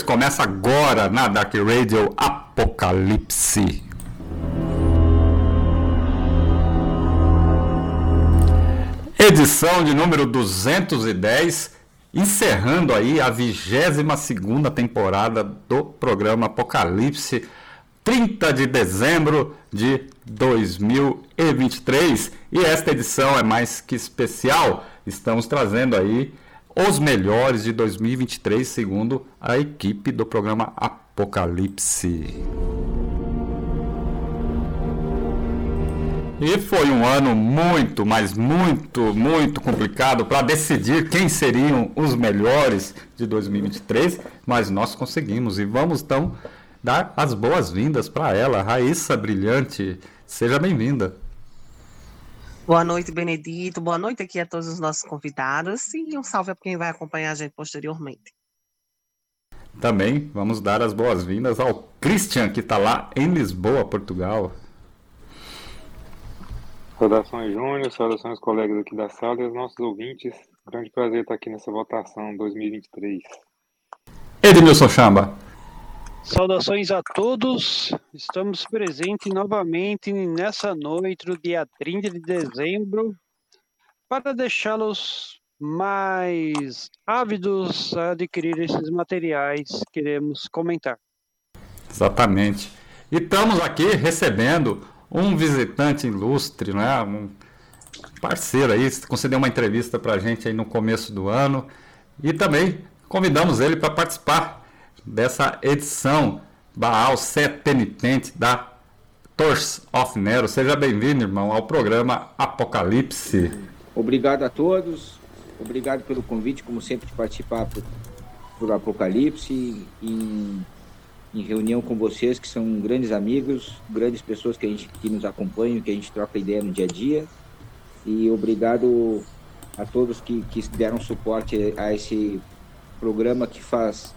2 começa agora na Dark Radio Apocalipse. Edição de número 210, encerrando aí a 22 temporada do programa Apocalipse, 30 de dezembro de 2023. E esta edição é mais que especial, estamos trazendo aí os melhores de 2023, segundo a equipe do programa Apocalipse. E foi um ano muito, mas muito, muito complicado para decidir quem seriam os melhores de 2023, mas nós conseguimos e vamos então dar as boas-vindas para ela, Raíssa Brilhante. Seja bem-vinda. Boa noite, Benedito. Boa noite aqui a todos os nossos convidados e um salve para quem vai acompanhar a gente posteriormente. Também vamos dar as boas-vindas ao Christian, que está lá em Lisboa, Portugal. Saudações, Júnior, saudações, colegas aqui da sala e aos nossos ouvintes. Grande prazer estar aqui nessa votação 2023. Edmilson Chamba. Saudações a todos. Estamos presentes novamente nessa noite do dia 30 de dezembro para deixá-los mais ávidos a adquirir esses materiais que iremos comentar. Exatamente. E estamos aqui recebendo um visitante ilustre, né? um parceiro aí, concedeu uma entrevista para a gente aí no começo do ano e também convidamos ele para participar dessa edição Baal Sete Penitente da Tors of Nero. Seja bem-vindo, irmão, ao programa Apocalipse. Obrigado a todos, obrigado pelo convite, como sempre, de participar por, por Apocalipse em, em reunião com vocês, que são grandes amigos, grandes pessoas que, a gente, que nos acompanham, que a gente troca ideia no dia a dia. E obrigado a todos que, que deram suporte a esse programa que faz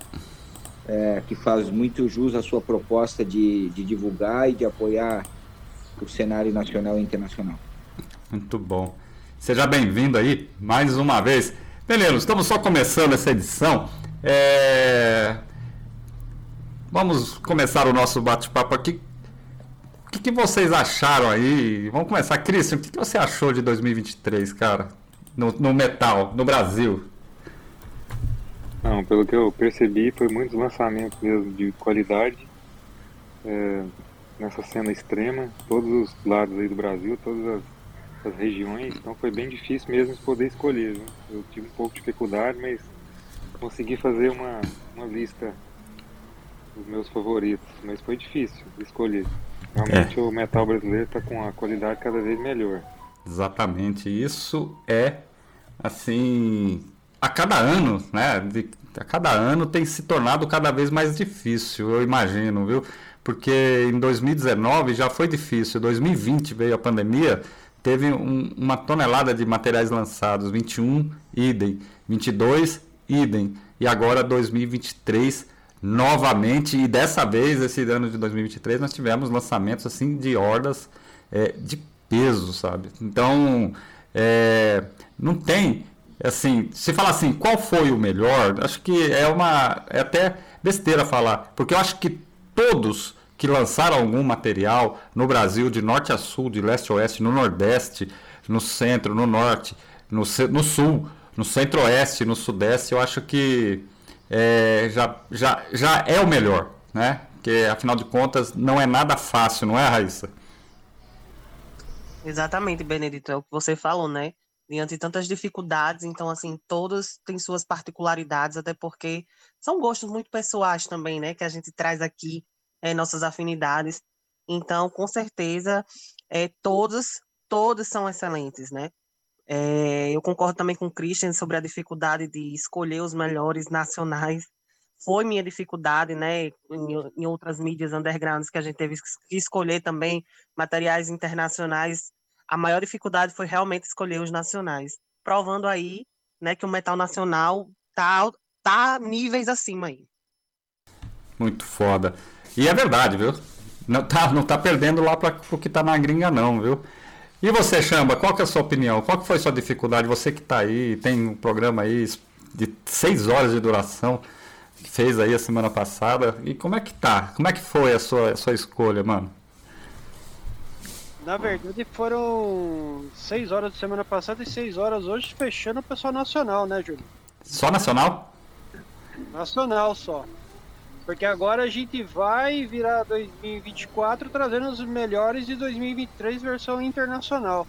é, que faz muito jus à sua proposta de, de divulgar e de apoiar o cenário nacional e internacional. Muito bom. Seja bem-vindo aí mais uma vez. Beleza, estamos só começando essa edição. É... Vamos começar o nosso bate-papo aqui. O que, que, vocês acharam aí? Vamos começar. Cristian, o que, que você achou de 2023, cara? No, no metal, no Brasil? Não, pelo que eu percebi, foi muitos lançamentos mesmo de qualidade é, nessa cena extrema, todos os lados aí do Brasil, todas as, as regiões, então foi bem difícil mesmo poder escolher. Eu tive um pouco de dificuldade, mas consegui fazer uma, uma lista dos meus favoritos, mas foi difícil escolher. Realmente é. o metal brasileiro está com a qualidade cada vez melhor. Exatamente. Isso é assim, a cada ano, né? De, a cada ano tem se tornado cada vez mais difícil, eu imagino, viu? Porque em 2019 já foi difícil, 2020 veio a pandemia, teve um, uma tonelada de materiais lançados, 21 idem, 22 idem, e agora 2023 novamente, e dessa vez, esse ano de 2023, nós tivemos lançamentos assim de hordas é, de peso, sabe? Então, é, não tem, assim, se falar assim, qual foi o melhor, acho que é uma, é até besteira falar, porque eu acho que todos que lançaram algum material no Brasil, de norte a sul, de leste a oeste, no nordeste, no centro, no norte, no, no sul, no centro-oeste, no sudeste, eu acho que é, já, já, já é o melhor, né? Porque, afinal de contas, não é nada fácil, não é, Raíssa? Exatamente, Benedito, é o que você falou, né? Diante de tantas dificuldades, então, assim, todos têm suas particularidades, até porque são gostos muito pessoais também, né? Que a gente traz aqui, é, nossas afinidades. Então, com certeza, é, todos, todos são excelentes, né? É, eu concordo também com o Christian sobre a dificuldade de escolher os melhores nacionais. Foi minha dificuldade, né, em, em outras mídias undergrounds que a gente teve que escolher também materiais internacionais. A maior dificuldade foi realmente escolher os nacionais, provando aí, né, que o metal nacional tá tá níveis acima aí. Muito foda. E é verdade, viu? Não tá, não tá perdendo lá para o que tá na gringa não, viu? E você, Chamba, qual que é a sua opinião? Qual que foi a sua dificuldade? Você que está aí, tem um programa aí de seis horas de duração, que fez aí a semana passada. E como é que tá? Como é que foi a sua, a sua escolha, mano? Na verdade foram seis horas de semana passada e seis horas hoje fechando o pessoal nacional, né, Júlio? Só nacional? Nacional só. Porque agora a gente vai virar 2024 trazendo os melhores de 2023 versão internacional.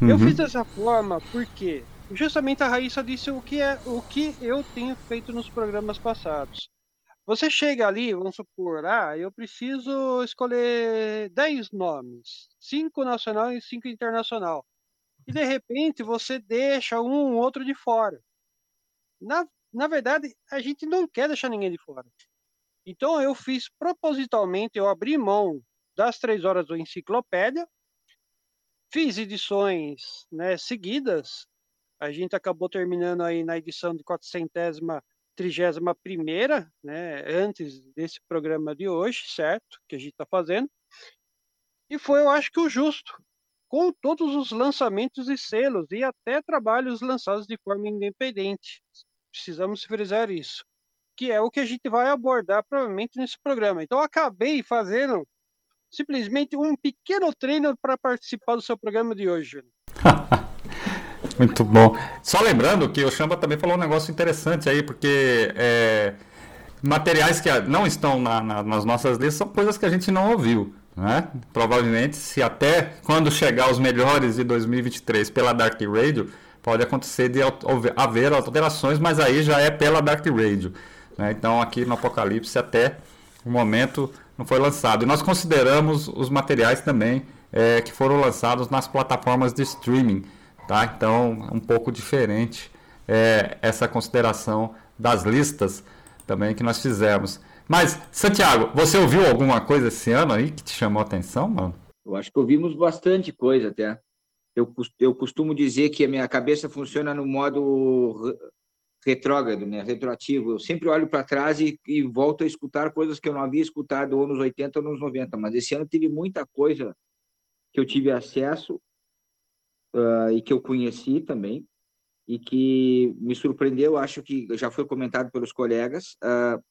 Uhum. Eu fiz dessa forma porque justamente a Raíssa disse o que é o que eu tenho feito nos programas passados. Você chega ali, vamos supor, ah, eu preciso escolher 10 nomes, cinco nacional e cinco internacional. E de repente você deixa um outro de fora. Na, na verdade, a gente não quer deixar ninguém de fora. Então eu fiz propositalmente, eu abri mão das três horas do enciclopédia, fiz edições né, seguidas. A gente acabou terminando aí na edição de 400 31 primeira, né, antes desse programa de hoje, certo, que a gente está fazendo, e foi, eu acho que o justo, com todos os lançamentos e selos, e até trabalhos lançados de forma independente. Precisamos frisar isso, que é o que a gente vai abordar provavelmente nesse programa. Então, acabei fazendo simplesmente um pequeno treino para participar do seu programa de hoje. Muito bom. Só lembrando que o Chamba também falou um negócio interessante aí, porque é, materiais que não estão na, na, nas nossas listas são coisas que a gente não ouviu. Né? Provavelmente, se até quando chegar os melhores de 2023 pela Dark Radio, pode acontecer de haver alterações, mas aí já é pela Dark Radio. Né? Então, aqui no Apocalipse, até o momento, não foi lançado. E nós consideramos os materiais também é, que foram lançados nas plataformas de streaming. Tá? Então, um pouco diferente é, essa consideração das listas também que nós fizemos. Mas, Santiago, você ouviu alguma coisa esse ano aí que te chamou a atenção, mano? Eu acho que ouvimos bastante coisa até. Eu, eu costumo dizer que a minha cabeça funciona no modo retrógrado, né, retroativo. Eu sempre olho para trás e, e, volto a escutar coisas que eu não havia escutado ou nos 80 ou nos 90, mas esse ano tive muita coisa que eu tive acesso uh, e que eu conheci também e que me surpreendeu, acho que já foi comentado pelos colegas, uh,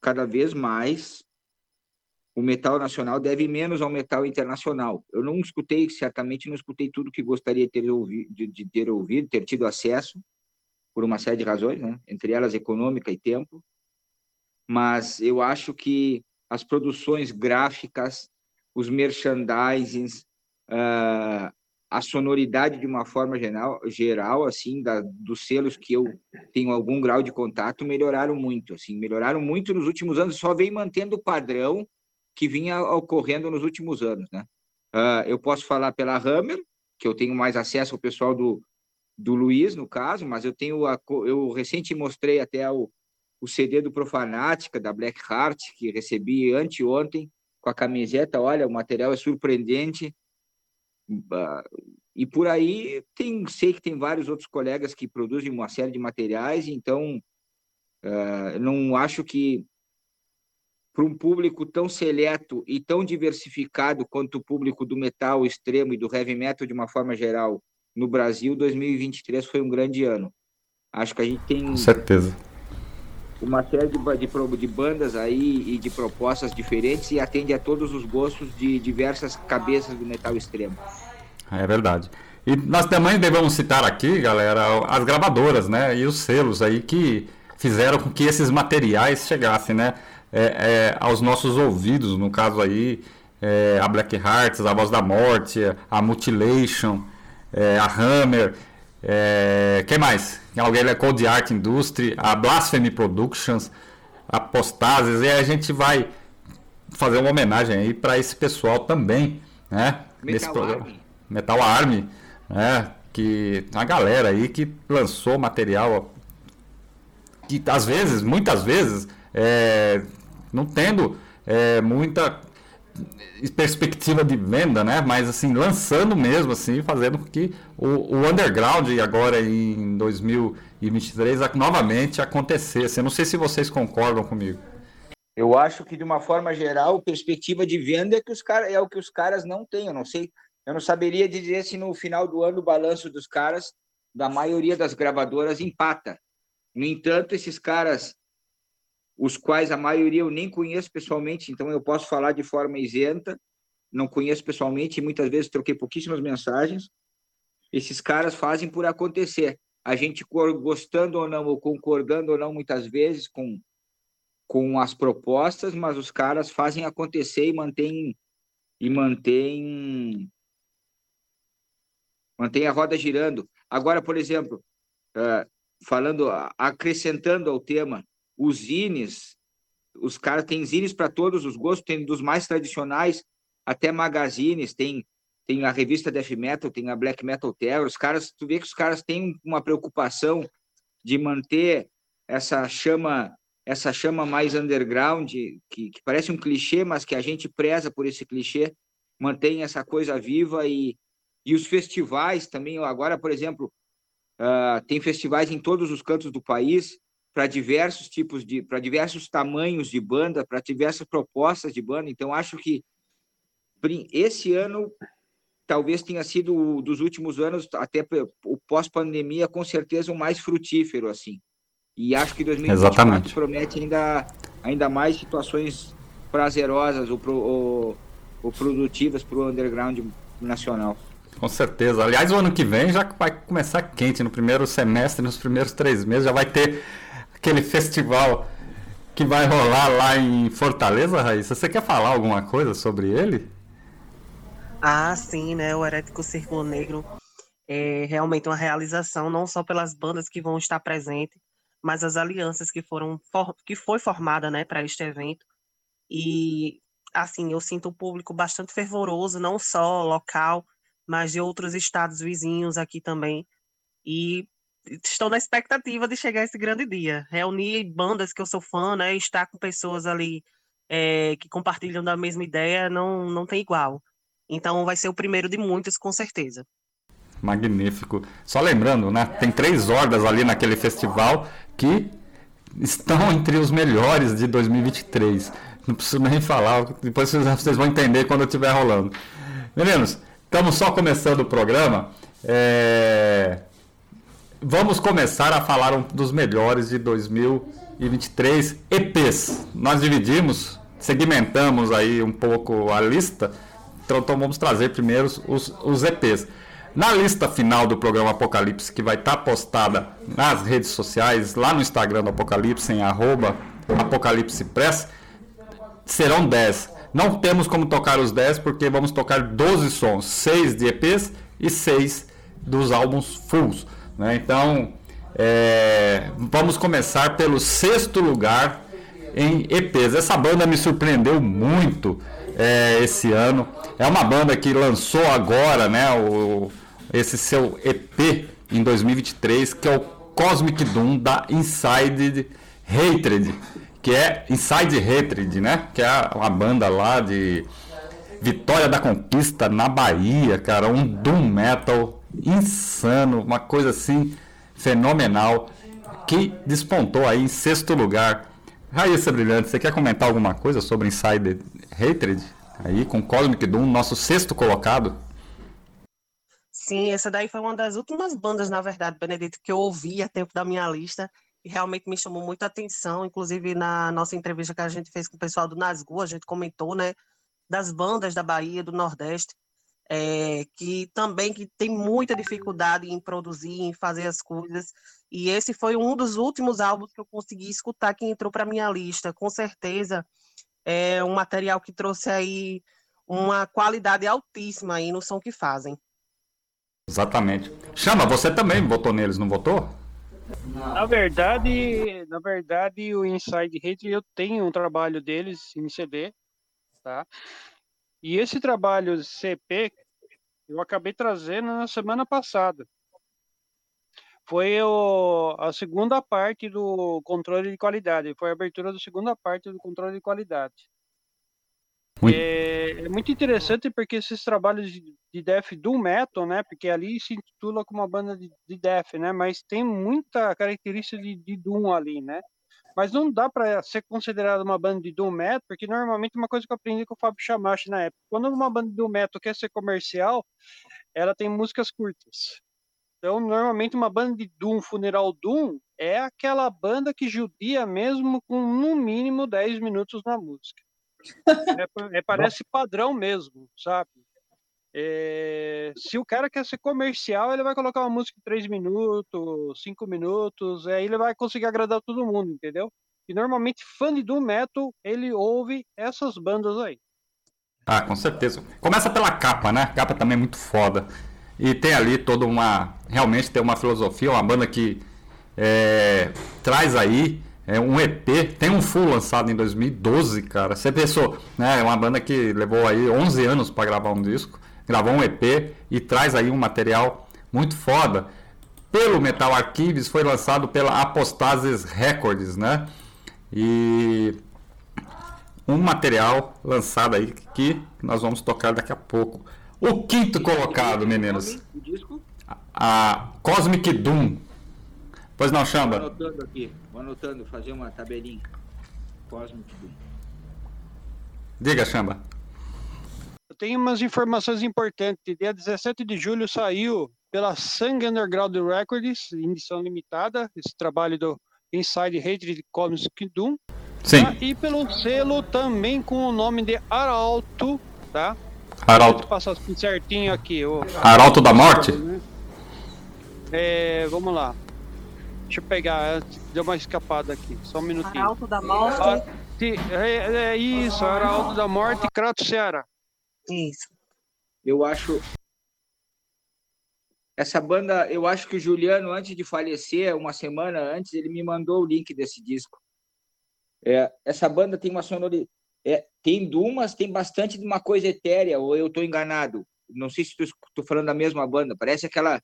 cada vez mais o metal nacional deve menos ao metal internacional. Eu não escutei, certamente não escutei tudo que gostaria de ter ouvido, de, de ter ouvido, ter tido acesso, por uma série de razões, né? entre elas econômica e tempo. Mas eu acho que as produções gráficas, os merchandisings, uh, a sonoridade de uma forma geral, geral assim, da, dos selos que eu tenho algum grau de contato, melhoraram muito, assim, melhoraram muito. Nos últimos anos, só vem mantendo o padrão que vinha ocorrendo nos últimos anos, né? Uh, eu posso falar pela Hammer, que eu tenho mais acesso ao pessoal do, do Luiz, no caso, mas eu tenho a, eu recente mostrei até o, o CD do Profanática, da Black Heart, que recebi anteontem, com a camiseta, olha, o material é surpreendente, e por aí tem, sei que tem vários outros colegas que produzem uma série de materiais, então uh, não acho que para um público tão seleto e tão diversificado quanto o público do metal extremo e do heavy metal de uma forma geral no Brasil, 2023 foi um grande ano. Acho que a gente tem Com certeza uma série de, de, de, bandas aí e de propostas diferentes e atende a todos os gostos de diversas cabeças do metal extremo. É verdade. E nós também devemos citar aqui, galera, as gravadoras, né? E os selos aí que fizeram com que esses materiais chegassem, né? É, é, aos nossos ouvidos, no caso aí, é, a Black Hearts, a Voz da Morte, a Mutilation, é, a Hammer, é, quem mais? Alguém é Cold Art Industry, a Blasphemy Productions, a Postases, e a gente vai fazer uma homenagem aí para esse pessoal também, né? Metal Nesse programa. Army. Metal Army, né? Que a galera aí que lançou material que às vezes, muitas vezes, é, não tendo é, muita perspectiva de venda, né? Mas assim, lançando mesmo, assim, fazendo com que o, o underground agora em 2023 novamente acontecesse. Eu não sei se vocês concordam comigo. Eu acho que de uma forma geral, perspectiva de venda é que os caras é o que os caras não têm. Eu não sei, eu não saberia dizer se no final do ano o balanço dos caras da maioria das gravadoras empata. No entanto, esses caras os quais a maioria eu nem conheço pessoalmente, então eu posso falar de forma isenta, não conheço pessoalmente e muitas vezes troquei pouquíssimas mensagens. Esses caras fazem por acontecer. A gente gostando ou não, ou concordando ou não, muitas vezes com, com as propostas, mas os caras fazem acontecer e mantêm e mantém mantém a roda girando. Agora, por exemplo, uh, falando, acrescentando ao tema, os zines, os caras têm zines para todos os gostos, tem dos mais tradicionais até magazines, tem tem a revista Death Metal, tem a Black Metal Terror, os caras, tu vê que os caras têm uma preocupação de manter essa chama essa chama mais underground, que, que parece um clichê, mas que a gente preza por esse clichê, mantém essa coisa viva e, e os festivais também, agora, por exemplo, uh, tem festivais em todos os cantos do país, para diversos tipos de, para diversos tamanhos de banda, para diversas propostas de banda. Então, acho que esse ano talvez tenha sido dos últimos anos, até o pós-pandemia, com certeza o mais frutífero, assim. E acho que 2024 Exatamente. promete ainda, ainda mais situações prazerosas ou, ou, ou produtivas para o underground nacional. Com certeza. Aliás, o ano que vem já vai começar quente. No primeiro semestre, nos primeiros três meses, já vai ter aquele festival que vai rolar lá em Fortaleza, Raíssa. Você quer falar alguma coisa sobre ele? Ah, sim, né? O Herético Círculo Negro é realmente uma realização, não só pelas bandas que vão estar presentes, mas as alianças que foram que foi formada, né, para este evento. E assim, eu sinto o público bastante fervoroso, não só local, mas de outros estados vizinhos aqui também. E estou na expectativa de chegar esse grande dia. Reunir bandas que eu sou fã, né? Estar com pessoas ali é, que compartilham da mesma ideia não, não tem igual. Então vai ser o primeiro de muitos, com certeza. Magnífico. Só lembrando, né? Tem três hordas ali naquele festival que estão entre os melhores de 2023. Não preciso nem falar, depois vocês vão entender quando estiver rolando. Meninos, estamos só começando o programa. É... Vamos começar a falar um dos melhores de 2023 EPs. Nós dividimos, segmentamos aí um pouco a lista, então, então vamos trazer primeiro os, os EPs. Na lista final do programa Apocalipse, que vai estar tá postada nas redes sociais, lá no Instagram do Apocalipse, em arroba Apocalipse Press, serão 10. Não temos como tocar os 10, porque vamos tocar 12 sons, 6 de EPs e 6 dos álbuns fulls. Né? Então, é, vamos começar pelo sexto lugar em EPs. Essa banda me surpreendeu muito é, esse ano. É uma banda que lançou agora né, o, esse seu EP em 2023, que é o Cosmic Doom da Inside Hatred, que é Inside Hatred, né? Que é uma banda lá de Vitória da Conquista na Bahia, cara, um doom metal insano, uma coisa assim fenomenal que despontou aí em sexto lugar. Raíssa Brilhante, você quer comentar alguma coisa sobre Inside Hatred? Aí com Cosmic Doom, nosso sexto colocado. Sim, essa daí foi uma das últimas bandas, na verdade, Benedito, que eu ouvi a tempo da minha lista e realmente me chamou muita atenção. Inclusive, na nossa entrevista que a gente fez com o pessoal do Nasgu, a gente comentou, né, das bandas da Bahia, do Nordeste, é, que também que tem muita dificuldade em produzir, em fazer as coisas. E esse foi um dos últimos álbuns que eu consegui escutar que entrou para minha lista. Com certeza, é um material que trouxe aí uma qualidade altíssima aí no som que fazem. Exatamente. Chama, você também votou neles, não votou? Na verdade, na verdade, o Inside Hate eu tenho um trabalho deles em CD, tá? E esse trabalho CP eu acabei trazendo na semana passada. Foi o, a segunda parte do controle de qualidade, foi a abertura da segunda parte do controle de qualidade. Muito. É, é, muito interessante porque esses trabalhos de, de death do metal, né? Porque ali se intitula como uma banda de, de death, né? Mas tem muita característica de, de doom ali, né? Mas não dá para ser considerada uma banda de doom metal, porque normalmente uma coisa que eu aprendi com o Fábio Chamache na época, quando uma banda de doom metal quer ser comercial, ela tem músicas curtas. Então, normalmente uma banda de doom, funeral doom, é aquela banda que judia mesmo com no mínimo 10 minutos na música. É, é, parece padrão mesmo, sabe? É, se o cara quer ser comercial, ele vai colocar uma música de 3 minutos, 5 minutos, aí ele vai conseguir agradar todo mundo, entendeu? E normalmente fã de Metal, ele ouve essas bandas aí. Ah, com certeza. Começa pela capa, né? A capa também é muito foda. E tem ali toda uma. Realmente tem uma filosofia, uma banda que é, traz aí é um EP, tem um full lançado em 2012, cara. Você pensou, né? É uma banda que levou aí 11 anos para gravar um disco, gravou um EP e traz aí um material muito foda. Pelo Metal Archives foi lançado pela Apostases Records, né? E um material lançado aí que nós vamos tocar daqui a pouco. O quinto colocado, meninos. A Cosmic Doom. Pois não, Chamba? Anotando aqui. Vou anotando, fazer uma tabelinha. Cosmic Doom. Diga, Chamba. Tenho umas informações importantes. Dia 17 de julho saiu pela Sang Underground Records, edição limitada, esse trabalho do Inside Hatred Cosmic Doom. Sim. Tá? E pelo selo também com o nome de Arauto, tá? Arauto. Vou passar certinho aqui. O... Arauto da Morte? É, vamos lá. Deixa eu pegar, deu uma escapada aqui, só um minutinho. Arauto da Morte. Ah, é, é, isso, Arauto da Morte, Crato Ceará. Isso. Eu acho. Essa banda, eu acho que o Juliano, antes de falecer, uma semana antes, ele me mandou o link desse disco. É, essa banda tem uma sonoridade. É, tem dumas, tem bastante de uma coisa etérea, ou eu estou enganado? Não sei se estou falando da mesma banda. Parece aquela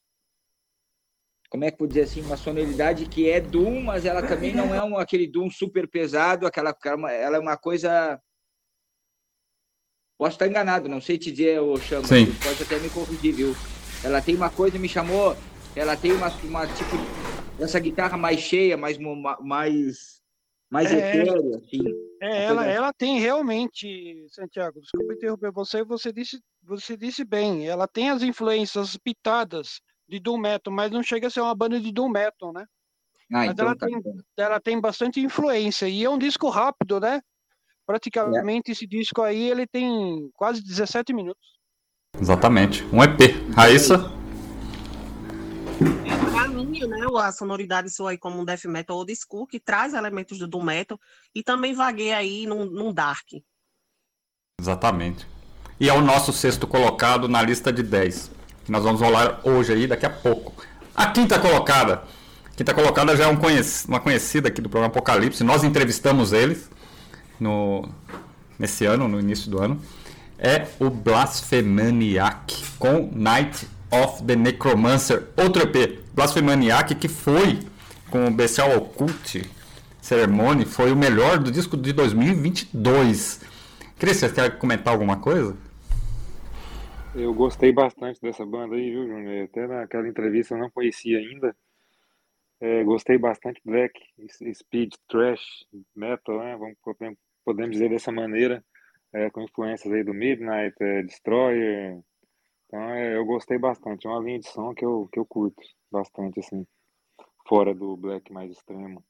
como é que vou dizer assim, uma sonoridade que é Doom, mas ela também não é um, aquele Doom super pesado, aquela, ela é uma coisa. Posso estar enganado, não sei te dizer, o Chama, Sim. pode até me corrigir, viu? Ela tem uma coisa, me chamou, ela tem uma, uma tipo, essa guitarra mais cheia, mais, mais, mais é, etérea, assim. É, ela, ela tem realmente, Santiago, desculpa interromper você, você disse, você disse bem, ela tem as influências pitadas de Doom Metal, mas não chega a ser uma banda de Doom Metal, né? Ah, mas então ela, tá tem, ela tem bastante influência. E é um disco rápido, né? Praticamente é. esse disco aí, ele tem quase 17 minutos. Exatamente. Um EP. Raíssa? É, pra mim, né, a sonoridade sua aí como um death metal old school, que traz elementos do doom metal e também vagueia aí num, num dark. Exatamente. E é o nosso sexto colocado na lista de 10 que nós vamos rolar hoje aí, daqui a pouco. A quinta colocada. A quinta colocada já é um conhec uma conhecida aqui do programa Apocalipse. Nós entrevistamos eles no, nesse ano, no início do ano. É o Blasphemaniac com Night of the Necromancer, outro EP, Blasphemaniac, que foi com o Bestial Occult Ceremony, foi o melhor do disco de 2022. Cris, você quer comentar alguma coisa? Eu gostei bastante dessa banda aí, viu, Júnior? Até naquela entrevista eu não conhecia ainda. É, gostei bastante black, speed, trash, metal, né? Vamos, podemos dizer dessa maneira, é, com influências aí do Midnight, é, Destroyer. Então é, eu gostei bastante. É uma linha de som que eu, que eu curto bastante, assim, fora do black mais extremo.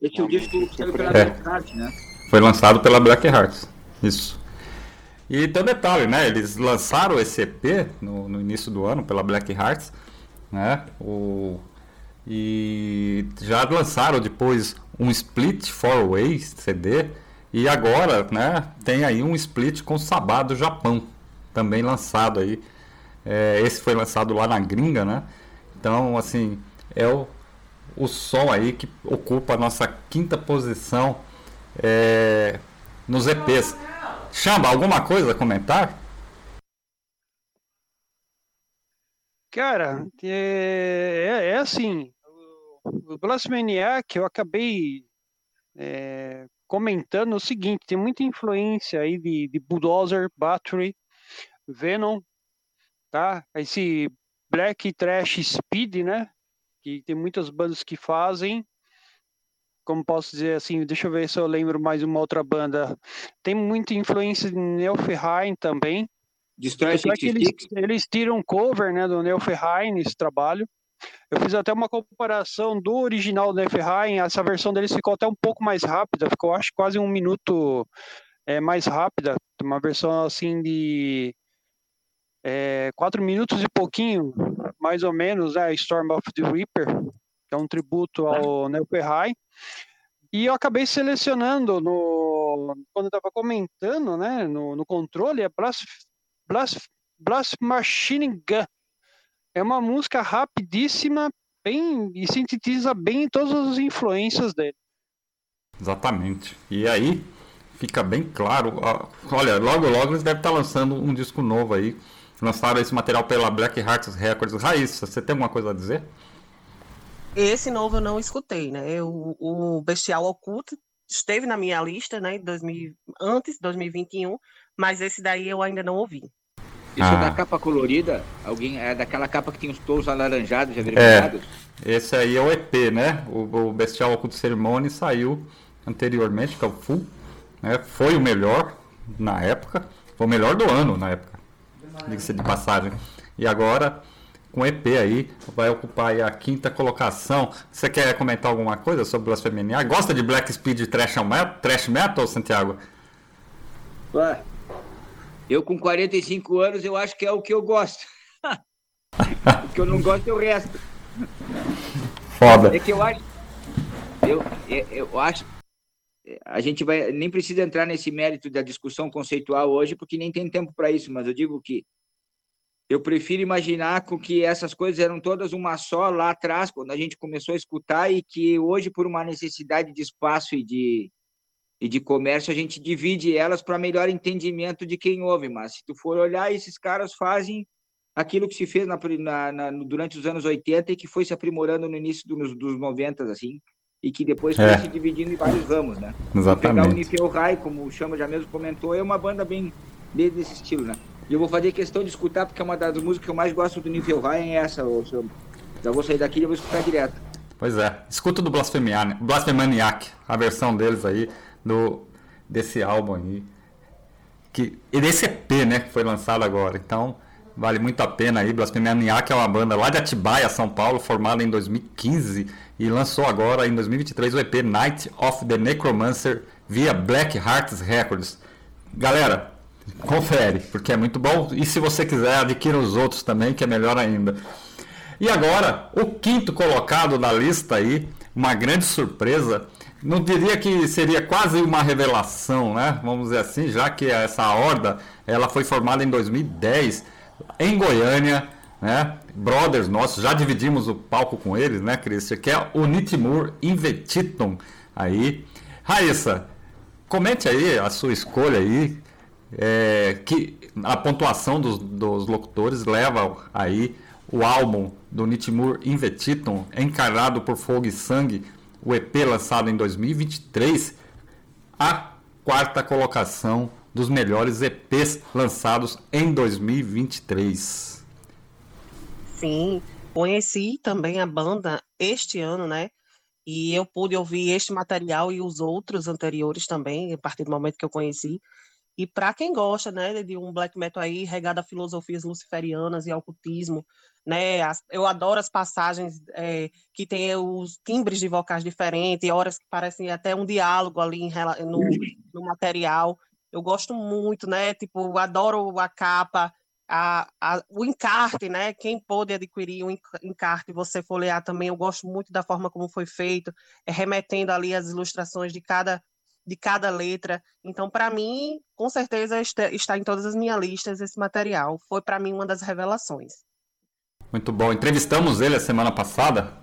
Esse é o disco saiu pela Black Heart, né? Foi lançado pela Black Heart, isso. E tem um detalhe, né? Eles lançaram esse EP no, no início do ano pela Black Hearts, né? O, e já lançaram depois um split four way CD e agora, né? Tem aí um split com Sabá do Japão também lançado aí. É, esse foi lançado lá na gringa, né? Então, assim, é o, o som aí que ocupa a nossa quinta posição é, nos EPs. Chamba, alguma coisa a comentar? Cara, é, é, é assim, o Blasphemaniac eu acabei é, comentando o seguinte, tem muita influência aí de, de Bulldozer, Battery, Venom, tá? Esse Black Trash Speed, né? Que tem muitas bandas que fazem, como posso dizer assim, deixa eu ver se eu lembro mais uma outra banda. Tem muita influência de Neoferheim também. Destroy é eles, eles tiram cover né, do Neoferheim nesse trabalho. Eu fiz até uma comparação do original do Neoferheim, essa versão deles ficou até um pouco mais rápida, ficou acho quase um minuto é, mais rápida, uma versão assim de é, quatro minutos e pouquinho, mais ou menos, né, Storm of the Reaper, que é um tributo ao Neoferheim. E eu acabei selecionando no quando eu estava comentando, né, no, no controle, a Blast, Blast, Blast Machine Gun. É uma música rapidíssima, bem e sintetiza bem todas as influências dele. Exatamente. E aí fica bem claro. Olha, logo logo eles devem estar lançando um disco novo aí. Lançaram esse material pela Black Hearts Records. Raíssa, você tem alguma coisa a dizer? Esse novo eu não escutei, né? O, o Bestial Oculto esteve na minha lista, né? 2000, antes de 2021, mas esse daí eu ainda não ouvi. Isso ah. da capa colorida? Alguém é daquela capa que tem os tons alaranjados, avermelhados? É, esse aí é o EP, né? O, o Bestial Oculto Ceremony saiu anteriormente, que é o Full. Né? Foi o melhor na época. Foi o melhor do ano na época. Diga-se de passagem. E agora com EP aí, vai ocupar a quinta colocação. Você quer comentar alguma coisa sobre Blasfemia? Gosta de Black Speed Trash Metal, trash metal Santiago? Ué, eu com 45 anos, eu acho que é o que eu gosto. o que eu não gosto é o resto. Foda. É que eu acho... Eu, eu, eu acho a gente vai nem precisa entrar nesse mérito da discussão conceitual hoje, porque nem tem tempo para isso, mas eu digo que eu prefiro imaginar com que essas coisas eram todas uma só lá atrás, quando a gente começou a escutar, e que hoje, por uma necessidade de espaço e de, e de comércio, a gente divide elas para melhor entendimento de quem ouve. Mas se tu for olhar, esses caras fazem aquilo que se fez na, na, na, durante os anos 80 e que foi se aprimorando no início dos, dos 90, assim, e que depois foi é. se dividindo em vários ramos, né? Exatamente. Pegar o Niflheim, como o Chama já mesmo comentou, é uma banda bem desse estilo, né? E eu vou fazer questão de escutar, porque é uma das músicas que eu mais gosto do Niflheim é essa, ô, senhor. Já vou sair daqui e vou escutar direto. Pois é, escuta do Blasphemaniac, a versão deles aí, do, desse álbum aí. Que, e desse EP, né, que foi lançado agora. Então, vale muito a pena aí. Blasphemaniac é uma banda lá de Atibaia, São Paulo, formada em 2015 e lançou agora, em 2023, o EP Night of the Necromancer via Black Hearts Records. Galera, Confere, porque é muito bom. E se você quiser, adquira os outros também, que é melhor ainda. E agora, o quinto colocado da lista aí, uma grande surpresa. Não diria que seria quase uma revelação, né? Vamos dizer assim, já que essa horda ela foi formada em 2010 em Goiânia, né? Brothers nossos, já dividimos o palco com eles, né, Christian? Que é o Nitimur Invetitum aí. Raíssa, comente aí a sua escolha aí é, que a pontuação dos, dos locutores leva aí o álbum do Nitmur Invetitum, encarnado por Fogo e Sangue, o EP lançado em 2023, a quarta colocação dos melhores EPs lançados em 2023. Sim, conheci também a banda este ano, né? E eu pude ouvir este material e os outros anteriores também, a partir do momento que eu conheci. E para quem gosta, né, de um black metal aí regado a filosofias luciferianas e ao cultismo, né, as, eu adoro as passagens é, que tem os timbres de vocais diferentes, horas que parecem até um diálogo ali em, no, no material. Eu gosto muito, né, tipo, adoro a capa, a, a, o encarte, né? Quem pôde adquirir um encarte, você folhear também, eu gosto muito da forma como foi feito, é, remetendo ali as ilustrações de cada de cada letra. Então, para mim, com certeza está em todas as minhas listas esse material. Foi para mim uma das revelações. Muito bom. Entrevistamos ele a semana passada,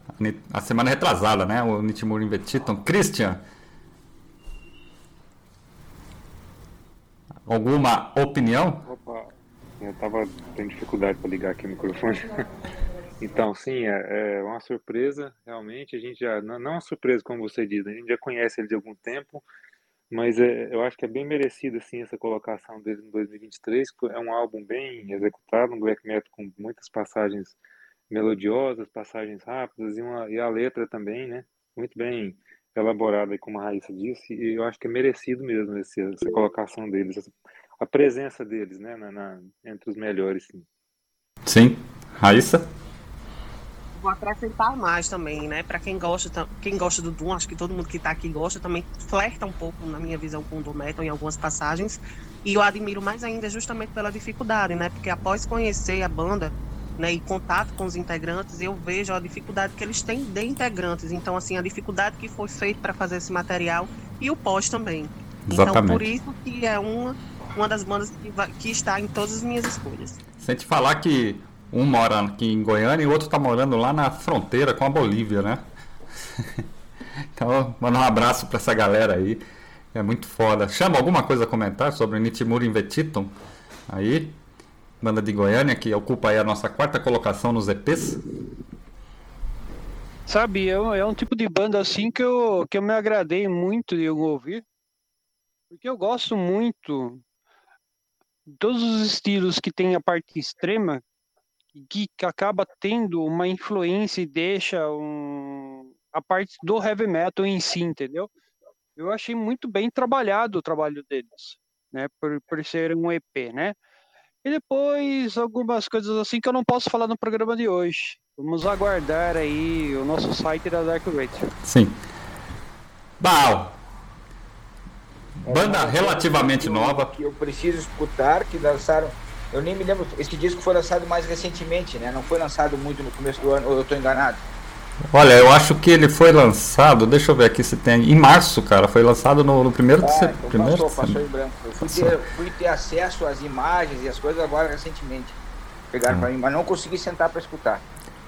a semana retrasada, né? O Nitmur Invetiton. Christian, alguma opinião? Opa, eu estava tendo dificuldade para ligar aqui o microfone. Então, sim, é, é, uma surpresa, realmente. A gente já, não, não uma surpresa, como você diz, a gente já conhece ele de algum tempo, mas é, eu acho que é bem merecido assim essa colocação dele em 2023. É um álbum bem executado, um black metal com muitas passagens melodiosas, passagens rápidas e, uma, e a letra também, né? Muito bem elaborada, como a Raíssa disse. E eu acho que é merecido mesmo esse, essa colocação deles, essa, a presença deles, né? Na, na, entre os melhores. Sim. Sim. Raíssa? Vou acrescentar mais também, né? Para quem gosta, quem gosta do Doom, acho que todo mundo que está aqui gosta, também flerta um pouco, na minha visão, com o Doom Metal em algumas passagens. E eu admiro mais ainda justamente pela dificuldade, né? Porque após conhecer a banda, né, e contato com os integrantes, eu vejo a dificuldade que eles têm de integrantes. Então, assim, a dificuldade que foi feita para fazer esse material e o pós também. Exatamente. Então, por isso que é uma, uma das bandas que, vai, que está em todas as minhas escolhas. Sem te falar que um mora aqui em Goiânia e o outro está morando lá na fronteira com a Bolívia, né? então, manda um abraço para essa galera aí. É muito foda. Chama alguma coisa a comentar sobre Nitimur Invetitum? Aí, banda de Goiânia, que ocupa aí a nossa quarta colocação nos EPs. Sabe, é um, é um tipo de banda assim que eu, que eu me agradei muito de ouvir. Porque eu gosto muito todos os estilos que tem a parte extrema, que acaba tendo uma influência e deixa um, a parte do heavy metal em si, entendeu? Eu achei muito bem trabalhado o trabalho deles, né? Por, por ser um EP, né? E depois algumas coisas assim que eu não posso falar no programa de hoje. Vamos aguardar aí o nosso site da Dark Radio. Sim. Bal. Banda relativamente nova. Que eu preciso escutar, que lançaram eu nem me lembro. Esse disco foi lançado mais recentemente, né? Não foi lançado muito no começo do ano, ou eu estou enganado? Olha, eu acho que ele foi lançado, deixa eu ver aqui se tem. Em março, cara, foi lançado no, no primeiro ah, de setembro. Então primeiro passou, passou em branco. Eu fui ter, fui ter, acesso às imagens e as coisas agora recentemente. Pegaram ah. para mim, mas não consegui sentar para escutar.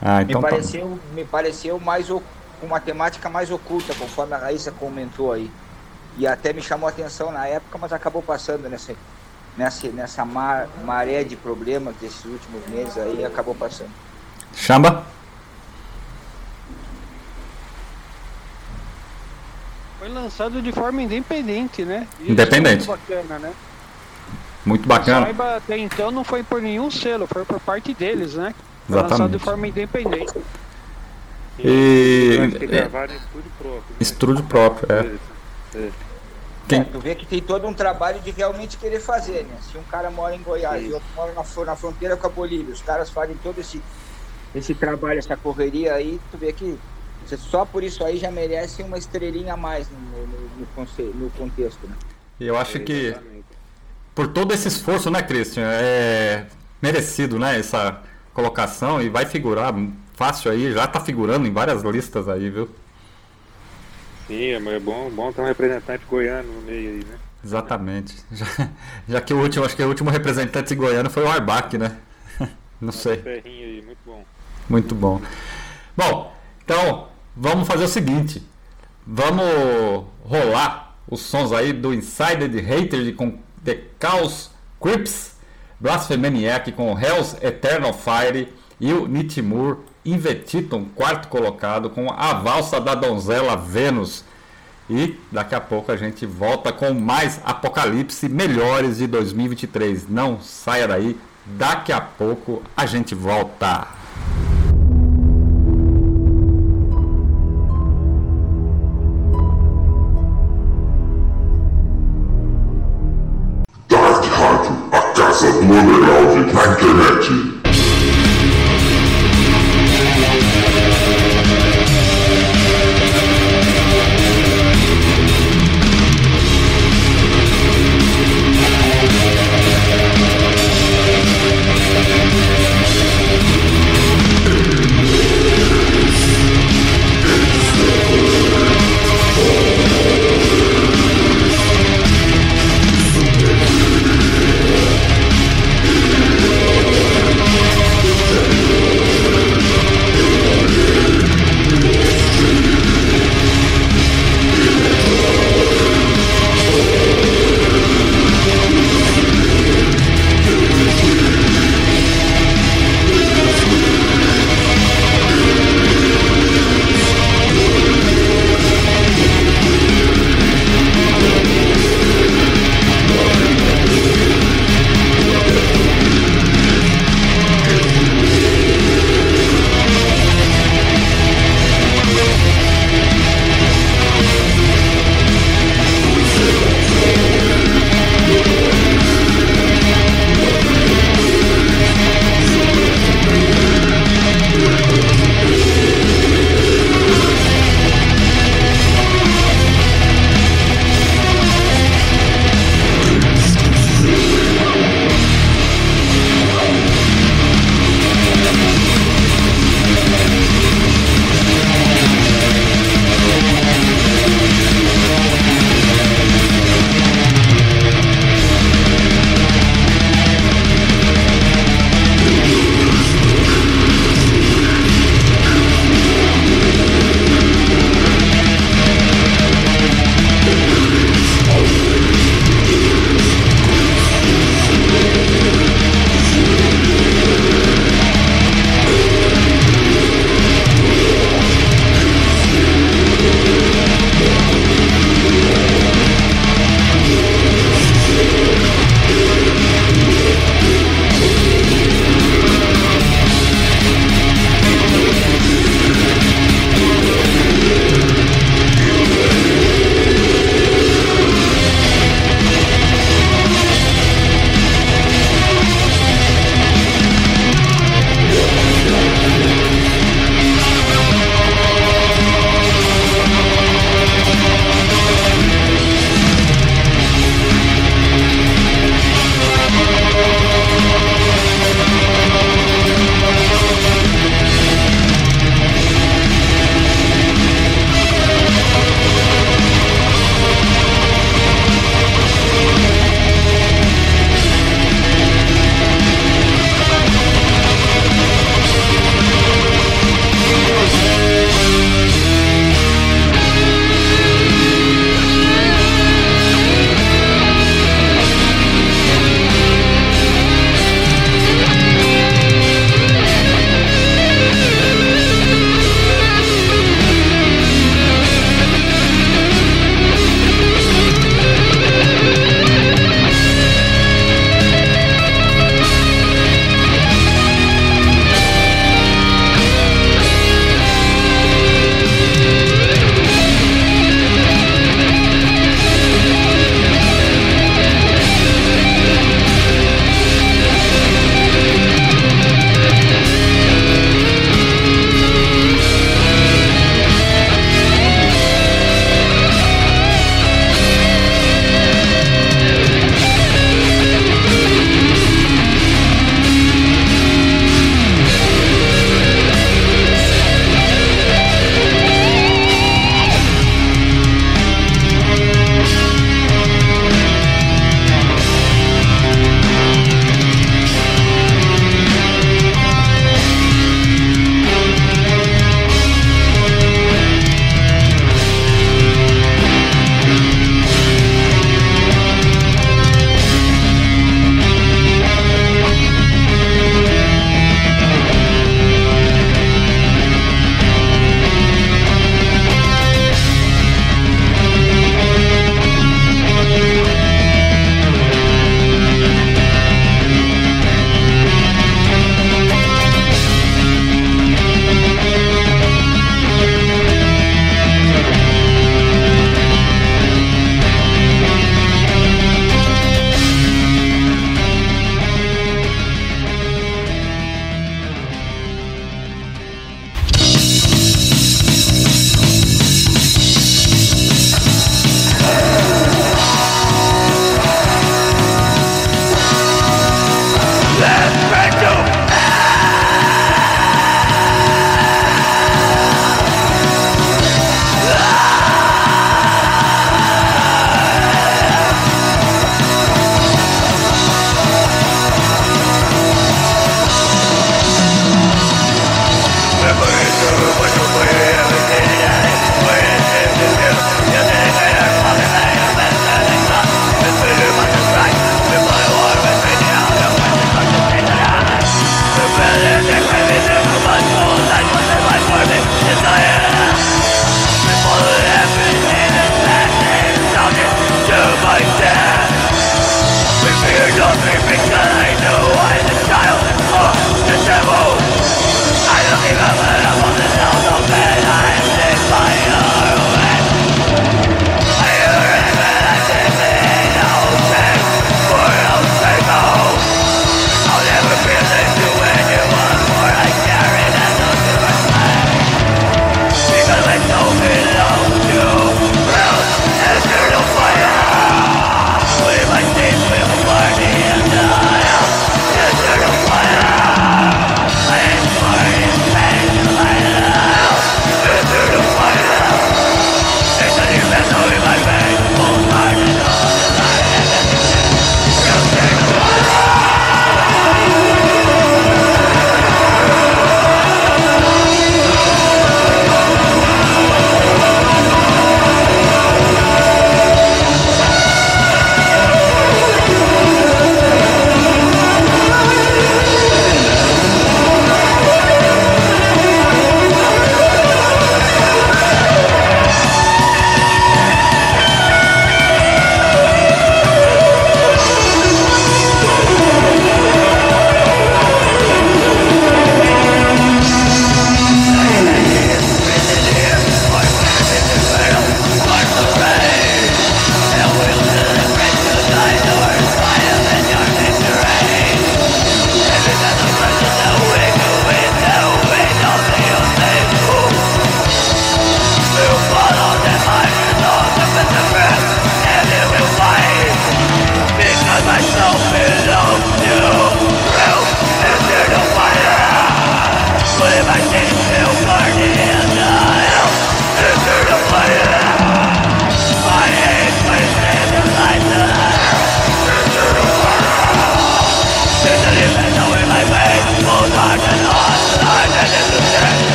Ah, então me, tá pareceu, tá. me pareceu mais com uma temática mais oculta, conforme a Raíssa comentou aí. E até me chamou a atenção na época, mas acabou passando nessa, nessa, nessa mar, maré de problemas desses últimos meses aí acabou passando. Chamba? Foi lançado de forma independente, né? Isso independente. muito bacana, né? Muito bacana. Saiba, até então não foi por nenhum selo, foi por parte deles, né? Foi Exatamente. lançado de forma independente. E. e... Gravaram em estúdio próprio. Né? Estúdio próprio, é. é. Tem... É, tu vê que tem todo um trabalho de realmente querer fazer, né? Se um cara mora em Goiás Sim. e outro mora na, na fronteira com a Bolívia, os caras fazem todo esse, esse trabalho, essa correria aí, tu vê que só por isso aí já merece uma estrelinha a mais no, no, no, no contexto, né? Eu acho que por todo esse esforço, né, Christian, é merecido, né, essa colocação e vai figurar fácil aí, já tá figurando em várias listas aí, viu? Sim, é bom, bom ter um representante goiano no meio aí, né? Exatamente. Já, já que o último, acho que o último representante goiano foi o Arbac, né? Não sei. Aí, muito bom. Muito bom. Bom, então vamos fazer o seguinte. Vamos rolar os sons aí do Insider Hater com The Chaos Crips, Blasphemaniac com Hell's Eternal Fire e o Nitimur Invetiton, quarto colocado, com a valsa da donzela Vênus. E daqui a pouco a gente volta com mais Apocalipse melhores de 2023. Não saia daí, daqui a pouco a gente volta. Dark Rádio, a casa do underground na internet.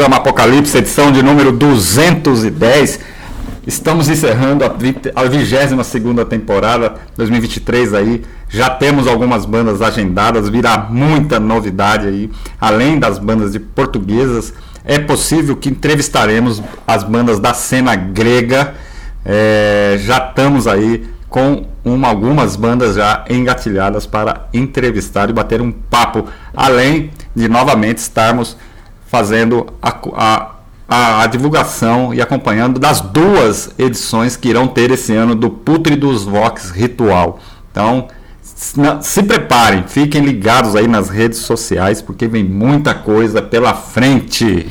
Programa Apocalipse, edição de número 210. Estamos encerrando a 22 temporada 2023 aí. Já temos algumas bandas agendadas, virá muita novidade aí, além das bandas de portuguesas. É possível que entrevistaremos as bandas da cena grega. É, já estamos aí com uma, algumas bandas já engatilhadas para entrevistar e bater um papo, além de novamente estarmos fazendo a, a, a, divulgação e acompanhando das duas edições que irão ter esse ano do Putre dos Vox Ritual. Então, se preparem, fiquem ligados aí nas redes sociais, porque vem muita coisa pela frente.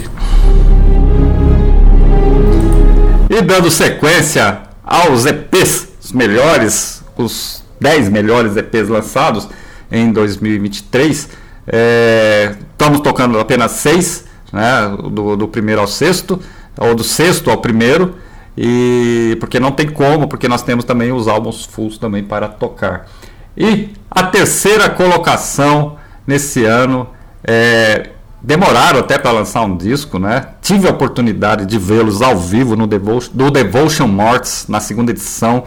E dando sequência aos EPs os melhores, os 10 melhores EPs lançados em 2023. É, estamos tocando apenas seis, né, do, do primeiro ao sexto, ou do sexto ao primeiro, e porque não tem como, porque nós temos também os álbuns fulls também para tocar. E a terceira colocação nesse ano, é, demoraram até para lançar um disco, né? Tive a oportunidade de vê-los ao vivo no Devotion, do Devotion Morts na segunda edição.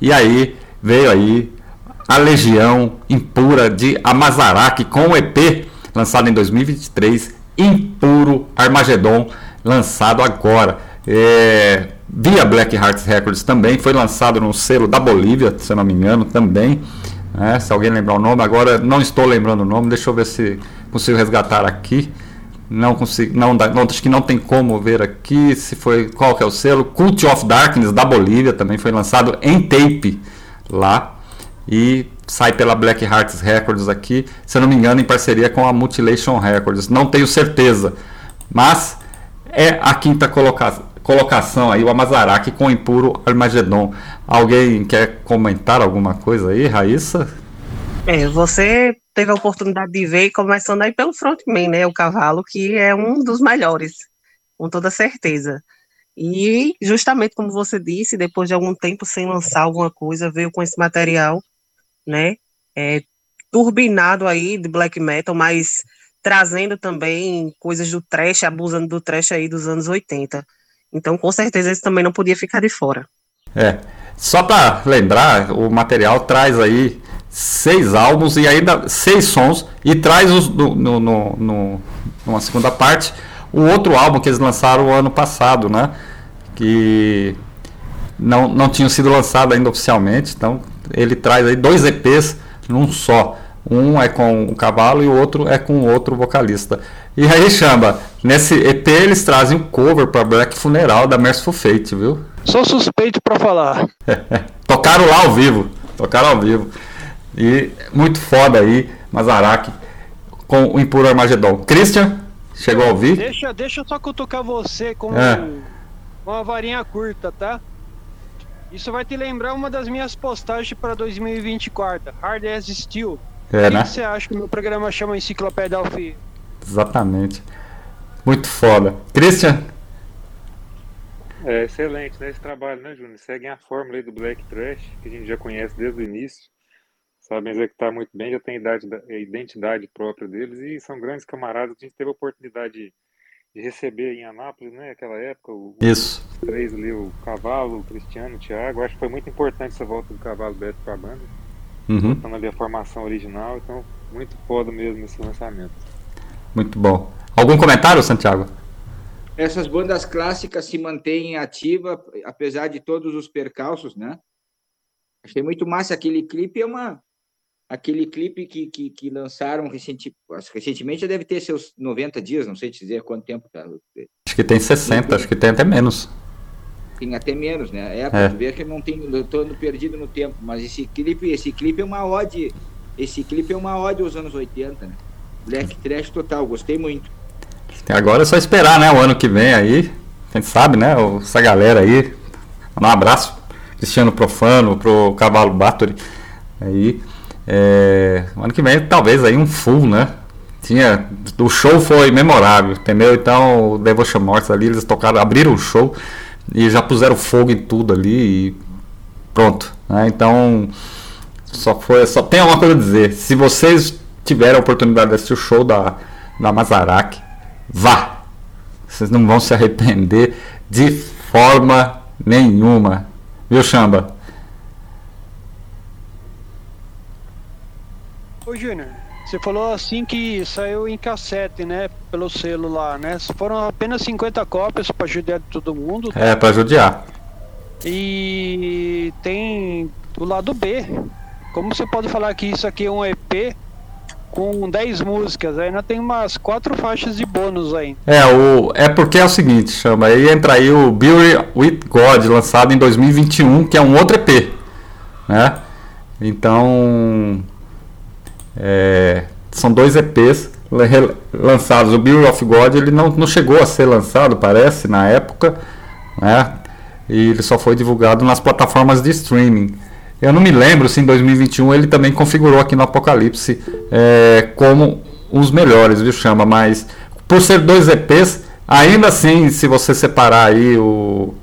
E aí veio aí a Legião Impura de Amazaraque com o EP lançado em 2023, Impuro Armagedon, lançado agora. É, via Black Hearts Records também, foi lançado no selo da Bolívia, se não me engano, também. Né? Se alguém lembrar o nome, agora não estou lembrando o nome, deixa eu ver se consigo resgatar aqui. Não consigo, não, não, acho que não tem como ver aqui se foi qual que é o selo. Cult of Darkness da Bolívia também foi lançado em tape lá e sai pela Black Hearts Records aqui, se eu não me engano, em parceria com a Mutilation Records. Não tenho certeza, mas é a quinta coloca colocação aí, o Amazaraque com o Impuro Armagedon. Alguém quer comentar alguma coisa aí, Raíssa? É, você teve a oportunidade de ver, começando aí pelo frontman, né, o cavalo, que é um dos melhores, com toda certeza. E justamente como você disse, depois de algum tempo sem lançar alguma coisa, veio com esse material, né, é, turbinado aí de black metal, mas trazendo também coisas do trash, abusando do trash aí dos anos 80. Então, com certeza, esse também não podia ficar de fora. É, só para lembrar, o material traz aí seis álbuns e ainda seis sons e traz os, no, no, no, numa segunda parte o outro álbum que eles lançaram o ano passado, né? Que não, não tinham sido lançado ainda oficialmente. Então ele traz aí dois EPs num só. Um é com o cavalo e o outro é com outro vocalista. E aí, Chamba, nesse EP eles trazem um cover para Black Funeral da Merciful Fate, viu? Sou suspeito para falar. Tocaram lá ao vivo. Tocaram ao vivo. E muito foda aí, Mazaraki com o Impuro Armagedon. Christian, chegou a ouvir? Deixa, deixa eu só cutucar você com é. uma varinha curta, tá? Isso vai te lembrar uma das minhas postagens para 2024, Hard as Steel. É, o né? você acha que o meu programa chama Enciclopédia Alfie? Exatamente. Muito foda. Christian? É excelente, né? Esse trabalho, né, Júnior? Seguem a fórmula aí do Black Trash, que a gente já conhece desde o início sabem executar muito bem, já tem idade, identidade própria deles e são grandes camaradas que a gente teve a oportunidade de receber em Anápolis, né? Aquela época, o, Isso. os três ali, o Cavalo, o Cristiano, o Thiago. Acho que foi muito importante essa volta do Cavalo Beto para a banda. Uhum. Voltando ali a formação original, então muito foda mesmo esse lançamento. Muito bom. Algum comentário, Santiago? Essas bandas clássicas se mantêm ativas, apesar de todos os percalços, né? Achei muito massa aquele clipe, é uma aquele clipe que, que, que lançaram recenti, recentemente já deve ter seus 90 dias, não sei te dizer quanto tempo tá. Acho que tem 60, acho que tem até menos. Tem até menos, né? É, é. ver que não tem, eu tô perdido no tempo, mas esse clipe, esse clipe é uma ode, esse clipe é uma ode aos anos 80, né? Black Trash total, gostei muito. Agora é só esperar, né, o ano que vem aí, quem sabe, né, essa galera aí. Um abraço, Cristiano Profano, pro Cavalo Battery aí. É, ano que vem, talvez aí um full, né? Tinha, o show foi memorável, entendeu? Então, o Devotion Mortis ali, eles tocaram, abriram o show e já puseram fogo em tudo ali e pronto. Né? Então, só foi, só tem uma coisa a dizer. Se vocês tiverem a oportunidade de assistir o show da, da Mazaraki vá. Vocês não vão se arrepender de forma nenhuma. Viu, Chamba? Ô, Júnior, você falou assim que saiu em cassete, né? Pelo celular, né? Foram apenas 50 cópias para judiar todo mundo. É, para judiar. E tem o lado B. Como você pode falar que isso aqui é um EP com 10 músicas? Ainda tem umas quatro faixas de bônus aí. É, o, é porque é o seguinte, chama. Aí entra aí o Beauty with God, lançado em 2021, que é um outro EP. Né? Então é, são dois EPs lançados. O Beauty of God ele não, não chegou a ser lançado, parece, na época, né? E ele só foi divulgado nas plataformas de streaming. Eu não me lembro se em 2021 ele também configurou aqui no Apocalipse é, como os melhores, viu, chama? Mas por ser dois EPs, ainda assim, se você separar aí o,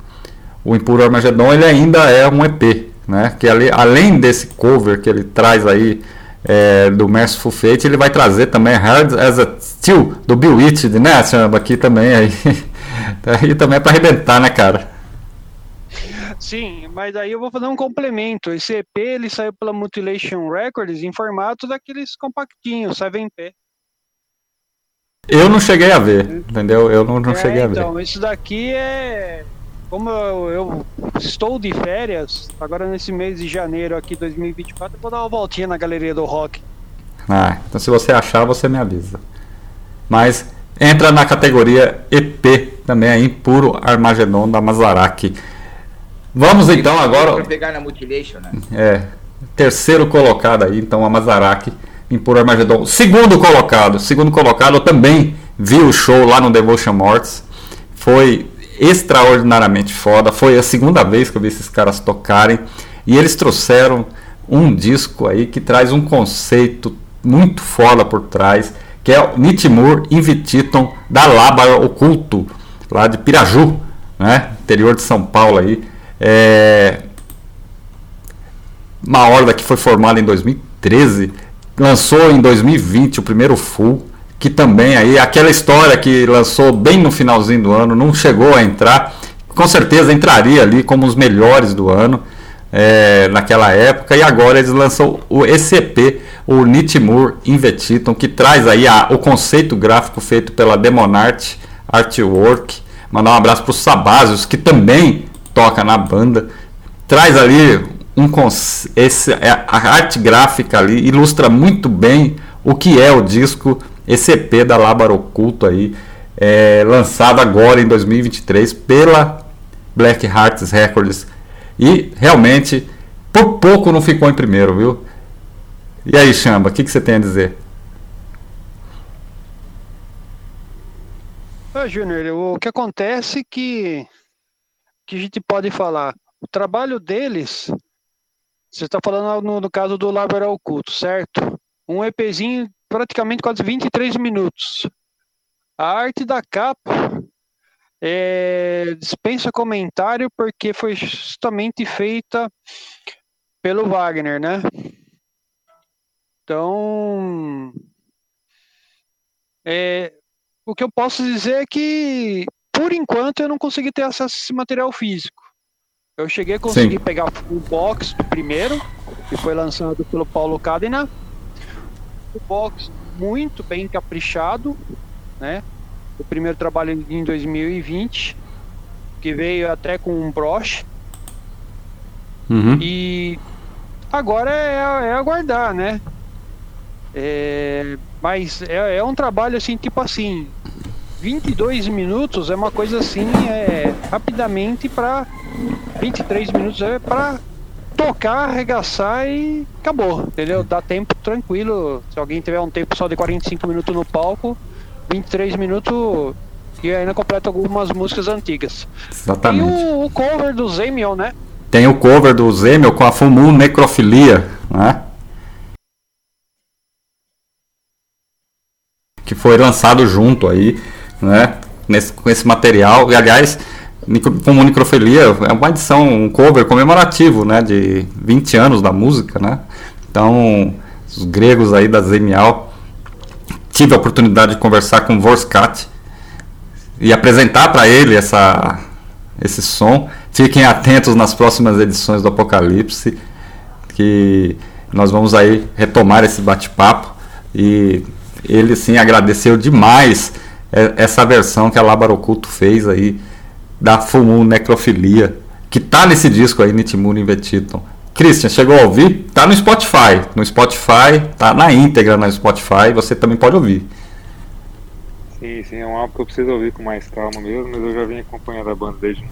o Impuro Armagedon, ele ainda é um EP, né? Que ali, além desse cover que ele traz aí é, do Merciful Fate, ele vai trazer também Hard as a Steel, do Bill Witted, né, Samba? Aqui também, aí, aí também é para arrebentar, né, cara? Sim, mas aí eu vou fazer um complemento. Esse EP ele saiu pela Mutilation Records em formato daqueles compactinhos, 7P. Eu não cheguei a ver, entendeu? Eu não, não é, cheguei a ver. Então, isso daqui é como eu, eu, estou de férias, agora nesse mês de janeiro aqui 2024, eu vou dar uma voltinha na galeria do rock. Ah, então se você achar, você me avisa. Mas entra na categoria EP também aí, puro Armagedon da Mazaraki. Vamos então agora. Pra pegar na Mutilation, né? É. Terceiro colocado aí, então a Mazaraki em puro Armagedon. Segundo colocado, segundo colocado, eu também vi o show lá no Devotion Mortis. Foi extraordinariamente foda. Foi a segunda vez que eu vi esses caras tocarem. E eles trouxeram um disco aí que traz um conceito muito foda por trás, que é o Nitmur Invititon da Lábara Oculto, lá de Piraju, né? interior de São Paulo aí. É... Uma horda que foi formada em 2013, lançou em 2020 o primeiro full que também aí aquela história que lançou bem no finalzinho do ano não chegou a entrar, com certeza entraria ali como os melhores do ano é, naquela época e agora eles lançam o ECP, o Nitmur Invetiton, que traz aí a, o conceito gráfico feito pela Demonart Artwork. Mandar um abraço para o Sabasios, que também toca na banda. Traz ali um esse, é, a arte gráfica ali ilustra muito bem o que é o disco esse EP da Lábaro Oculto aí, é, lançado agora em 2023 pela Black Hearts Records. E realmente, por pouco não ficou em primeiro, viu? E aí, Chamba, o que, que você tem a dizer? Ah, Júnior, o que acontece que, que a gente pode falar? O trabalho deles, você está falando no, no caso do Lábaro Oculto, certo? Um EPzinho praticamente quase 23 minutos. A arte da capa é, dispensa comentário porque foi justamente feita pelo Wagner, né? Então, é, o que eu posso dizer é que, por enquanto, eu não consegui ter acesso a esse material físico. Eu cheguei a conseguir Sim. pegar o box do primeiro, que foi lançado pelo Paulo Cadena, o box muito bem caprichado, né? O primeiro trabalho em 2020, que veio até com um broche. Uhum. E agora é, é aguardar, né? É, mas é, é, um trabalho assim, tipo assim, 22 minutos é uma coisa assim, é, rapidamente para 23 minutos é para tocar, arregaçar e acabou, entendeu? Dá tempo tranquilo. Se alguém tiver um tempo só de 45 minutos no palco, 23 minutos e ainda completa algumas músicas antigas. Exatamente. Tem o, o cover do Zemion, né? Tem o cover do Zemion com a Fumu Necrofilia, né? Que foi lançado junto aí, né? Nesse, com esse material. E aliás, como Necrofilia é uma edição, um cover comemorativo, né, de 20 anos da música, né? Então, os gregos aí da Zemial, tive a oportunidade de conversar com Vorskat e apresentar para ele essa, esse som. Fiquem atentos nas próximas edições do Apocalipse, que nós vamos aí retomar esse bate-papo e ele sim agradeceu demais essa versão que a Labaroculto fez aí da Fumu Necrofilia, que tá nesse disco aí, Nitmur Invetiton. Christian, chegou a ouvir? Tá no Spotify. No Spotify, tá na íntegra no Spotify, você também pode ouvir. Sim, sim, é um álbum que eu preciso ouvir com mais calma mesmo, mas eu já vim acompanhando a banda desde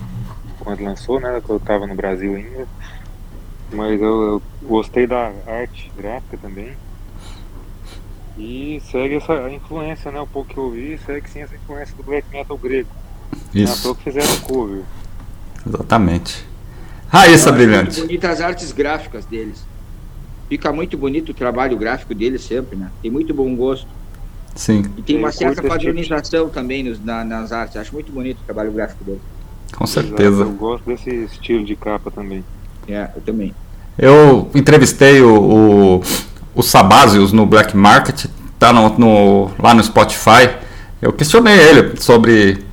quando lançou, né? Que eu tava no Brasil ainda. Mas eu, eu gostei da arte gráfica também. E segue essa influência, né? O pouco que eu ouvi, segue sim essa influência do black metal grego. Isso. Não que fizeram cover. Exatamente. Raíssa Brilhante. Bonitas as artes gráficas deles. Fica muito bonito o trabalho gráfico deles sempre, né? Tem muito bom gosto. Sim. E tem uma certa padronização também nos, na, nas artes. Acho muito bonito o trabalho gráfico deles. Com certeza. Exato, eu gosto desse estilo de capa também. É, eu também. Eu entrevistei o, o, o Sabazios no Black Market, tá no, no, lá no Spotify. Eu questionei ele sobre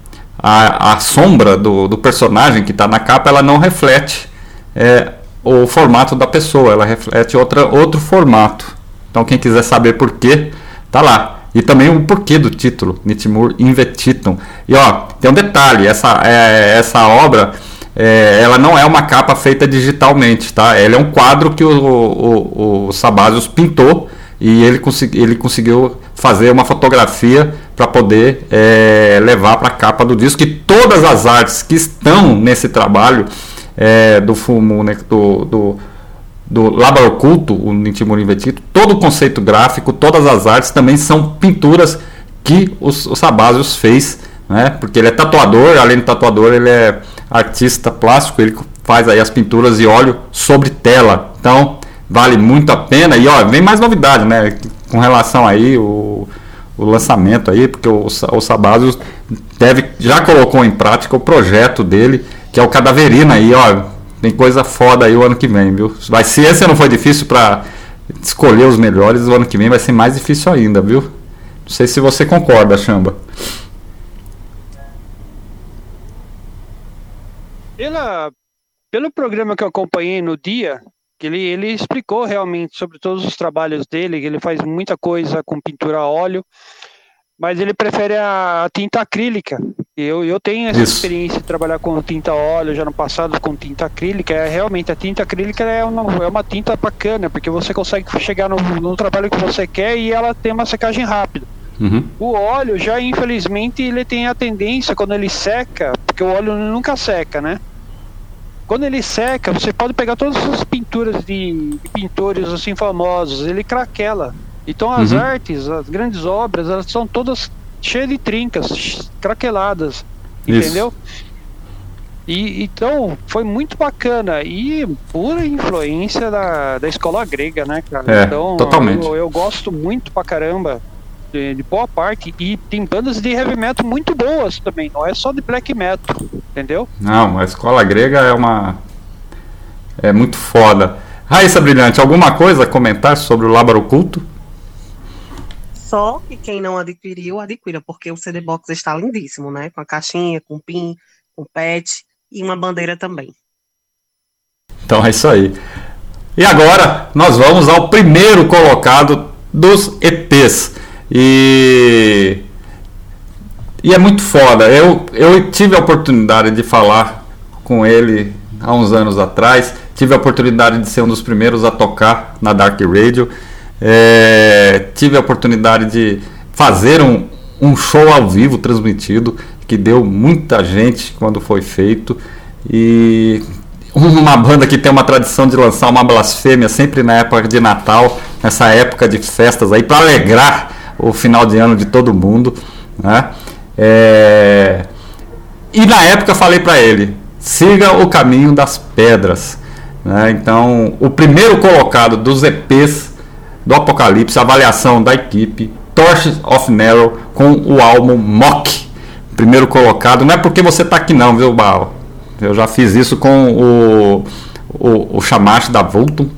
a, a sombra do, do personagem que está na capa, ela não reflete é, o formato da pessoa, ela reflete outra, outro formato. Então quem quiser saber por quê, tá lá. E também o porquê do título, Nitmur Invetitum. E ó, tem um detalhe, essa, é, essa obra é, ela não é uma capa feita digitalmente, tá? Ela é um quadro que o, o, o pintou e ele, consegui, ele conseguiu fazer uma fotografia para poder é, levar para a capa do disco. E todas as artes que estão nesse trabalho é, do fumo, né, do, do, do Oculto, o Nintimur Invetito, todo o conceito gráfico, todas as artes também são pinturas que o, o Sabazios fez, né, porque ele é tatuador, além de tatuador, ele é artista plástico, ele faz aí as pinturas e óleo sobre tela. Então, vale muito a pena. E ó, vem mais novidade, né? Com relação aí o, o lançamento aí, porque o, o Sabazio deve já colocou em prática o projeto dele, que é o Cadaverina aí, ó. Tem coisa foda aí o ano que vem, viu? Vai ser, esse não foi difícil para escolher os melhores, o ano que vem vai ser mais difícil ainda, viu? Não sei se você concorda, Chamba. Pela, pelo programa que eu acompanhei no dia, ele, ele explicou realmente sobre todos os trabalhos dele, que ele faz muita coisa com pintura a óleo, mas ele prefere a, a tinta acrílica. Eu, eu tenho essa Isso. experiência de trabalhar com tinta a óleo já no passado com tinta acrílica. É, realmente, a tinta acrílica é uma, é uma tinta bacana, porque você consegue chegar no, no trabalho que você quer e ela tem uma secagem rápida. Uhum. O óleo já, infelizmente, ele tem a tendência, quando ele seca, porque o óleo nunca seca, né? Quando ele seca, você pode pegar todas as pinturas de, de pintores assim famosos, ele craquela. Então as uhum. artes, as grandes obras, elas são todas cheias de trincas, craqueladas, Isso. entendeu? E então foi muito bacana e pura influência da, da escola grega, né, cara? É, então totalmente. Eu, eu gosto muito pra caramba de, de, boa parte e tem bandas de heavy metal muito boas também, não é só de black metal, entendeu? Não, a escola grega é uma é muito foda. Raíssa Brilhante, alguma coisa a comentar sobre o Lábaro Oculto? Só que quem não adquiriu, adquira, porque o CD Box está lindíssimo, né? Com a caixinha, com pin, com pet e uma bandeira também. Então é isso aí. E agora nós vamos ao primeiro colocado dos EPs. E, e é muito foda. Eu, eu tive a oportunidade de falar com ele há uns anos atrás. Tive a oportunidade de ser um dos primeiros a tocar na Dark Radio. É, tive a oportunidade de fazer um, um show ao vivo transmitido que deu muita gente quando foi feito. E uma banda que tem uma tradição de lançar uma blasfêmia sempre na época de Natal, nessa época de festas aí, para alegrar o final de ano de todo mundo. Né? É... E na época falei para ele: siga o caminho das pedras. Né? Então, o primeiro colocado dos EPs do Apocalipse, avaliação da equipe, Torches of Narrow com o álbum Mock. Primeiro colocado, não é porque você tá aqui não, viu, Baal? Eu já fiz isso com o, o, o da Vulton,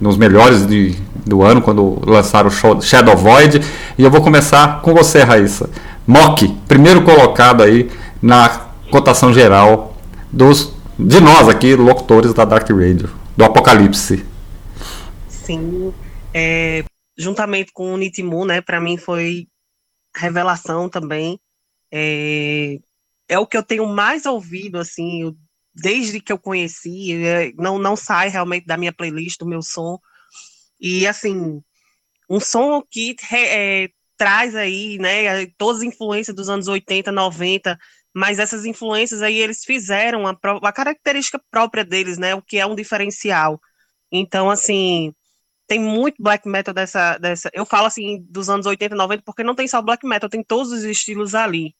nos melhores de, do ano, quando lançaram o Shadow Void. E eu vou começar com você, Raíssa. Mock, primeiro colocado aí na cotação geral dos de nós aqui, locutores da Dark Radio, do Apocalipse. Sim, é, juntamente com o Nitimu, né, para mim foi revelação também. É, é o que eu tenho mais ouvido, assim, desde que eu conheci, é, não, não sai realmente da minha playlist, do meu som. E, assim, um som que é, traz aí, né, todas as influências dos anos 80, 90, mas essas influências aí eles fizeram a, a característica própria deles, né, o que é um diferencial. Então, assim, tem muito black metal dessa, dessa. Eu falo assim dos anos 80, 90, porque não tem só black metal, tem todos os estilos ali,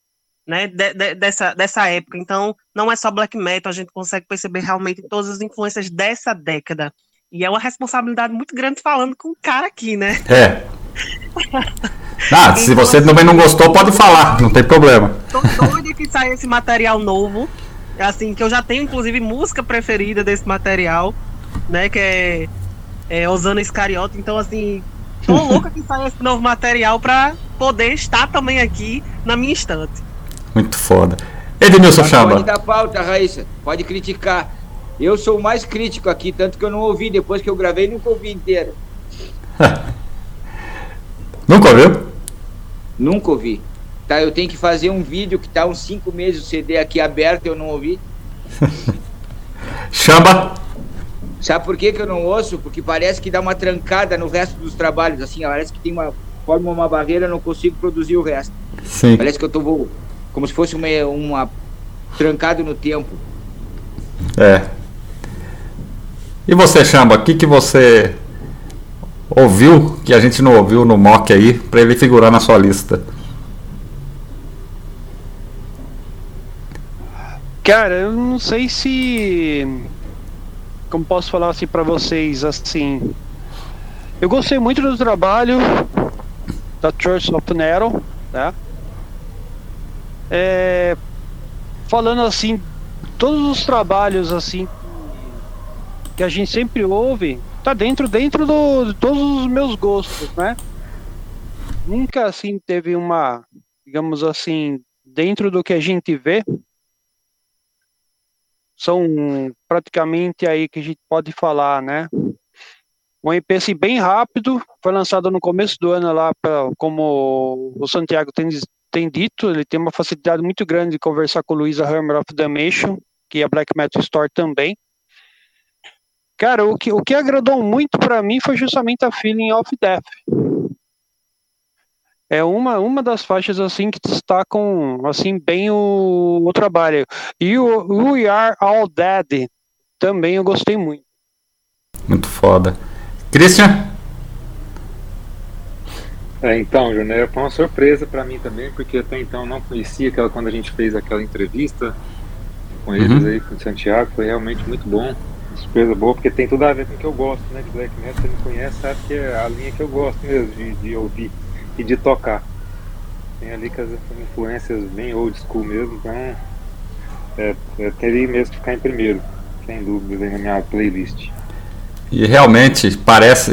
né? De, de, dessa, dessa época. Então, não é só black metal, a gente consegue perceber realmente todas as influências dessa década. E é uma responsabilidade muito grande falando com o cara aqui, né? É. Ah, se você também não gostou, pode falar, não tem problema. Tô doida que saia esse material novo. Assim, que eu já tenho, inclusive, música preferida desse material, né? Que é é, Osana Iscariote. Então, assim, tô louca que saia esse novo material para poder estar também aqui na minha estante. Muito foda. Edmilson Chamba. Pode dar pauta, Raíssa. Pode criticar. Eu sou o mais crítico aqui, tanto que eu não ouvi. Depois que eu gravei, nunca ouvi inteiro. nunca ouviu? Nunca ouvi. Tá, eu tenho que fazer um vídeo que tá uns 5 meses o CD aqui aberto e eu não ouvi. Chamba. Sabe por que, que eu não ouço? Porque parece que dá uma trancada no resto dos trabalhos, assim, parece que tem uma forma uma barreira, eu não consigo produzir o resto. Sim. Parece que eu tô como se fosse uma, uma trancado no tempo. É. E você, Chamba, o que, que você ouviu que a gente não ouviu no mock aí para ele figurar na sua lista? Cara, eu não sei se como posso falar assim para vocês assim eu gostei muito do trabalho da Church of Nero né é, falando assim todos os trabalhos assim que a gente sempre ouve tá dentro dentro do, de todos os meus gostos né nunca assim teve uma digamos assim dentro do que a gente vê são praticamente aí que a gente pode falar, né? Um EP assim, bem rápido, foi lançado no começo do ano lá, pra, como o Santiago tem, tem dito, ele tem uma facilidade muito grande de conversar com o Luisa Hammer of Damnation, que é a Black Metal Store também. Cara, o que, o que agradou muito para mim foi justamente a Feeling of Death é uma, uma das faixas assim que destacam assim bem o, o trabalho. E o We Are All Dead também eu gostei muito. Muito foda. Christian? É, então, Júnior, foi uma surpresa para mim também, porque até então não conhecia aquela quando a gente fez aquela entrevista com eles uhum. aí, com o Santiago, foi realmente muito bom. Surpresa boa, porque tem tudo a ver com o que eu gosto, né? De Black Metal, você me conhece, sabe que é a linha que eu gosto mesmo de, de ouvir e de tocar. Tem ali que as influências bem old school mesmo, então é, é, teria mesmo que ficar em primeiro, sem dúvida, na minha playlist. E realmente parece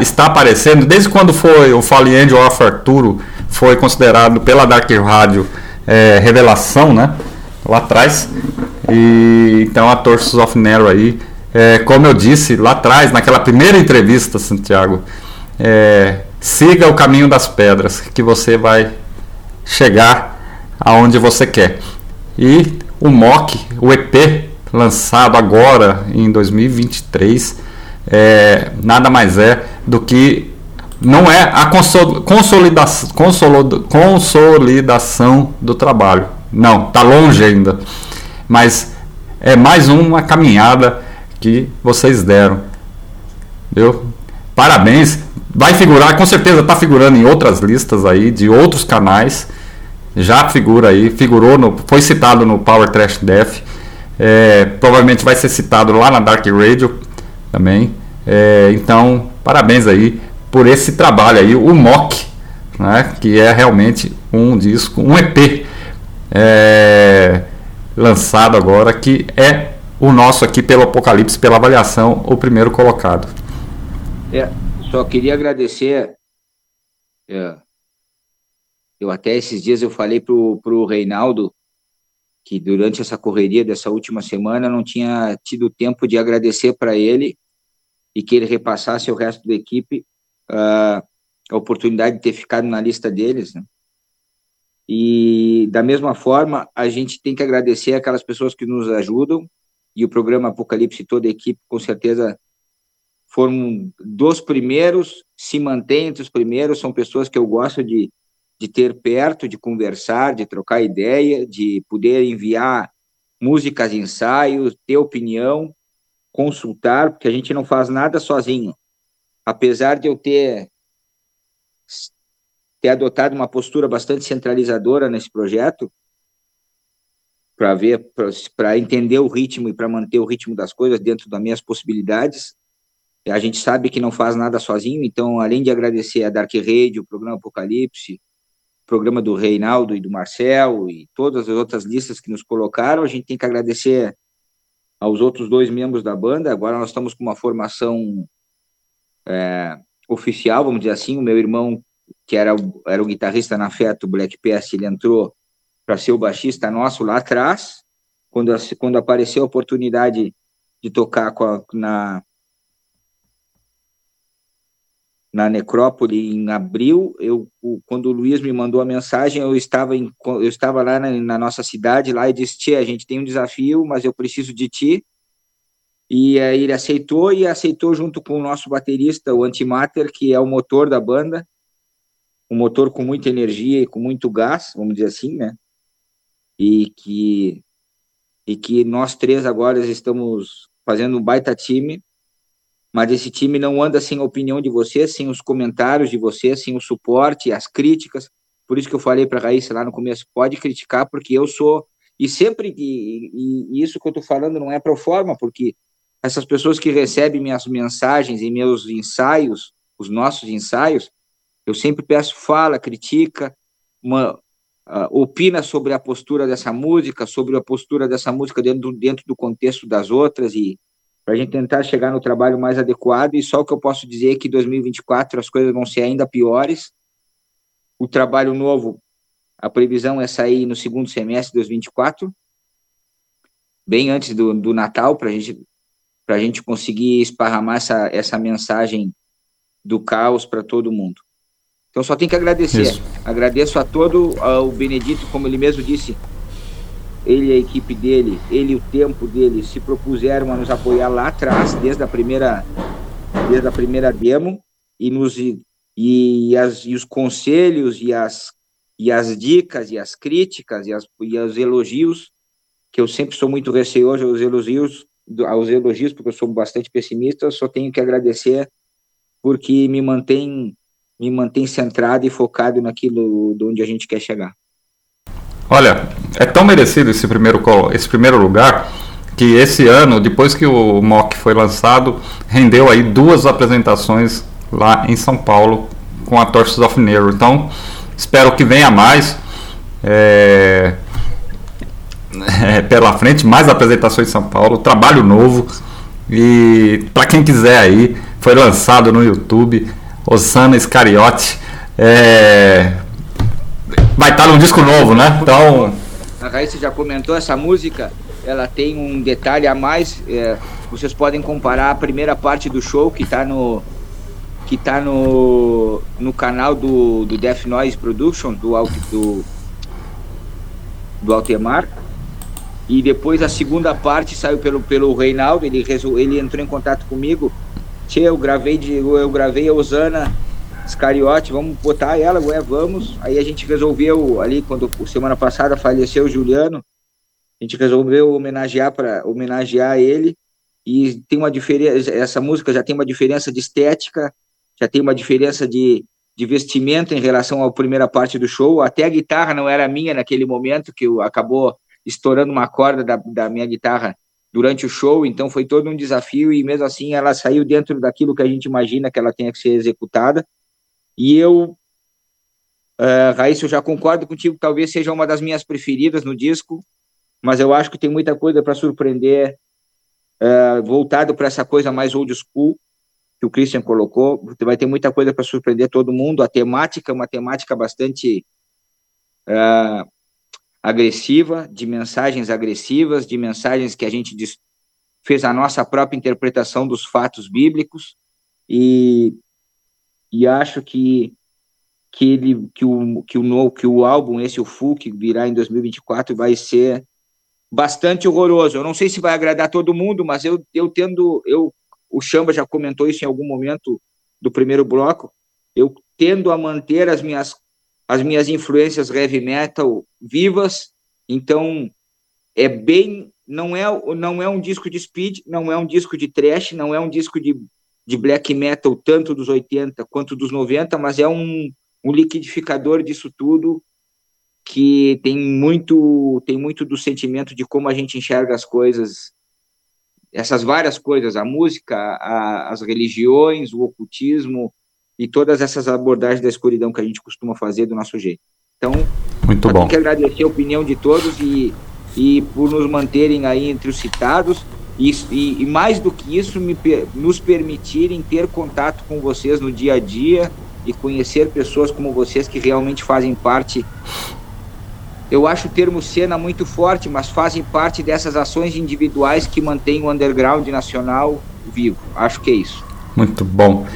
está aparecendo desde quando foi o Fallen Angel of Arturo foi considerado pela Dark Radio é, revelação, né? Lá atrás. E então a Torsos of Nero aí, é, como eu disse lá atrás naquela primeira entrevista, Santiago, é, siga o caminho das pedras, que você vai chegar aonde você quer. E o MOC, o EP, lançado agora em 2023, é, nada mais é do que não é a consolidação, consolidação do trabalho. Não, está longe ainda. Mas é mais uma caminhada que vocês deram. Viu? Parabéns. Vai figurar, com certeza está figurando em outras listas aí, de outros canais. Já figura aí, figurou, no, foi citado no Power Trash Death. É, provavelmente vai ser citado lá na Dark Radio também. É, então, parabéns aí por esse trabalho aí, o Mock, né, que é realmente um disco, um EP é, lançado agora, que é o nosso aqui pelo Apocalipse, pela avaliação, o primeiro colocado. É, Só queria agradecer. É, eu até esses dias eu falei pro, pro Reinaldo que durante essa correria dessa última semana não tinha tido tempo de agradecer para ele e que ele repassasse ao resto da equipe uh, a oportunidade de ter ficado na lista deles. Né? E da mesma forma, a gente tem que agradecer aquelas pessoas que nos ajudam e o programa Apocalipse e toda a equipe com certeza foram dos primeiros, se mantém entre os primeiros, são pessoas que eu gosto de, de ter perto, de conversar, de trocar ideia, de poder enviar músicas, ensaios, ter opinião, consultar, porque a gente não faz nada sozinho. Apesar de eu ter ter adotado uma postura bastante centralizadora nesse projeto, para ver, para entender o ritmo e para manter o ritmo das coisas dentro das minhas possibilidades. A gente sabe que não faz nada sozinho, então, além de agradecer a Dark Radio, o programa Apocalipse, o programa do Reinaldo e do Marcel e todas as outras listas que nos colocaram, a gente tem que agradecer aos outros dois membros da banda. Agora nós estamos com uma formação é, oficial, vamos dizer assim. O meu irmão, que era, era o guitarrista na Feto, Black Pest, ele entrou para ser o baixista nosso lá atrás. Quando, quando apareceu a oportunidade de tocar a, na, na necrópole em abril. Eu, quando o Luiz me mandou a mensagem, eu estava em, eu estava lá na, na nossa cidade lá e disse: "Tia, a gente tem um desafio, mas eu preciso de ti". E aí ele aceitou e aceitou junto com o nosso baterista, o Antimatter, que é o motor da banda, um motor com muita energia e com muito gás, vamos dizer assim, né? E que e que nós três agora estamos fazendo um baita time mas esse time não anda sem a opinião de vocês, sem os comentários de vocês, sem o suporte, as críticas. Por isso que eu falei para a Raíssa lá no começo, pode criticar, porque eu sou. E sempre, e, e isso que eu estou falando não é pro forma, porque essas pessoas que recebem minhas mensagens e meus ensaios, os nossos ensaios, eu sempre peço, fala, critica, uma, uh, opina sobre a postura dessa música, sobre a postura dessa música dentro, dentro do contexto das outras, e para a gente tentar chegar no trabalho mais adequado. E só o que eu posso dizer é que 2024 as coisas vão ser ainda piores. O trabalho novo, a previsão é sair no segundo semestre de 2024, bem antes do, do Natal, para gente, a gente conseguir esparramar essa, essa mensagem do caos para todo mundo. Então só tem que agradecer. Isso. Agradeço a todo o Benedito, como ele mesmo disse, ele e a equipe dele, ele e o tempo dele se propuseram a nos apoiar lá atrás, desde a primeira, desde a primeira demo, e, nos, e, e, as, e os conselhos e as, e as dicas e as críticas e, as, e os elogios, que eu sempre sou muito receoso aos elogios, aos elogios, porque eu sou bastante pessimista, só tenho que agradecer porque me mantém, me mantém centrado e focado naquilo de onde a gente quer chegar. Olha, é tão merecido esse primeiro, esse primeiro lugar que esse ano, depois que o MOC foi lançado, rendeu aí duas apresentações lá em São Paulo com a Torches of Nero. Então, espero que venha mais. É, é, pela frente, mais apresentações em São Paulo, trabalho novo. E para quem quiser aí, foi lançado no YouTube, Osana Iscariote. É, vai estar num disco novo, né? Então. A Raíssa já comentou essa música, ela tem um detalhe a mais. É, vocês podem comparar a primeira parte do show que está no que tá no, no canal do, do Death Noise Production, do, do, do Altemar. E depois a segunda parte saiu pelo, pelo Reinaldo, ele, ele entrou em contato comigo. Tchê, eu gravei, de, eu gravei a Osana Iscariote, vamos botar ela, ué, vamos. Aí a gente resolveu ali, quando semana passada faleceu o Juliano, a gente resolveu homenagear para homenagear ele e tem uma diferença, essa música já tem uma diferença de estética, já tem uma diferença de, de vestimento em relação à primeira parte do show, até a guitarra não era minha naquele momento, que acabou estourando uma corda da, da minha guitarra durante o show, então foi todo um desafio e mesmo assim ela saiu dentro daquilo que a gente imagina que ela tenha que ser executada. E eu, uh, Raíssa, eu já concordo contigo, talvez seja uma das minhas preferidas no disco, mas eu acho que tem muita coisa para surpreender, uh, voltado para essa coisa mais old school, que o Christian colocou. Vai ter muita coisa para surpreender todo mundo. A temática é uma temática bastante uh, agressiva, de mensagens agressivas, de mensagens que a gente diz, fez a nossa própria interpretação dos fatos bíblicos e, e acho que que ele que o que o que o álbum esse o Full que virá em 2024 vai ser bastante horroroso. Eu não sei se vai agradar todo mundo, mas eu eu tendo eu o Chamba já comentou isso em algum momento do primeiro bloco. Eu tendo a manter as minhas as minhas influências heavy metal vivas, então é bem não é não é um disco de speed, não é um disco de thrash, não é um disco de, de black metal tanto dos 80 quanto dos 90, mas é um, um liquidificador disso tudo que tem muito tem muito do sentimento de como a gente enxerga as coisas essas várias coisas a música a, as religiões o ocultismo e todas essas abordagens da escuridão que a gente costuma fazer do nosso jeito então muito bom que agradecer a opinião de todos e, e por nos manterem aí entre os citados e, e, e mais do que isso me, nos permitirem ter contato com vocês no dia a dia e conhecer pessoas como vocês que realmente fazem parte eu acho o termo cena muito forte, mas fazem parte dessas ações individuais que mantêm o underground nacional vivo. Acho que é isso. Muito bom.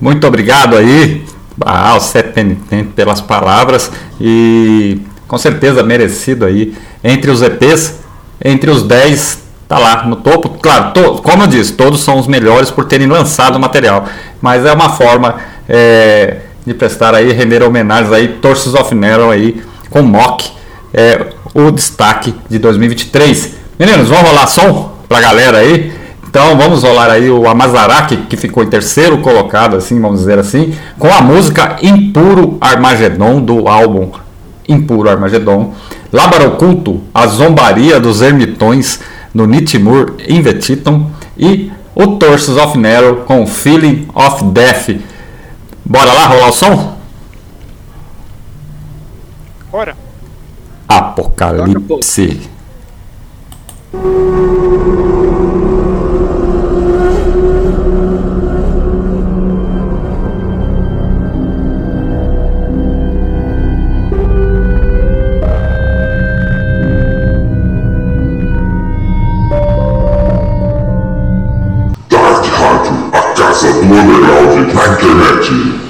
Muito obrigado aí ao Sete Penitente pelas palavras e com certeza merecido aí. Entre os EPs, entre os 10, tá lá no topo. Claro, to, como eu disse, todos são os melhores por terem lançado o material, mas é uma forma é, de prestar aí, render homenagens aí, Torsos of Nero aí com Mock, é, o destaque de 2023. Meninos, vamos rolar som pra galera aí? Então vamos rolar aí o Amazaraki, que ficou em terceiro colocado, assim, vamos dizer assim, com a música Impuro Armagedon, do álbum Impuro Armagedon. Labaroculto, a zombaria dos ermitões, no Nitmur Invetiton. E o Torsos of Nero com Feeling of Death. Bora lá rolar o som? Bora. Apocalipse. moderado na internet.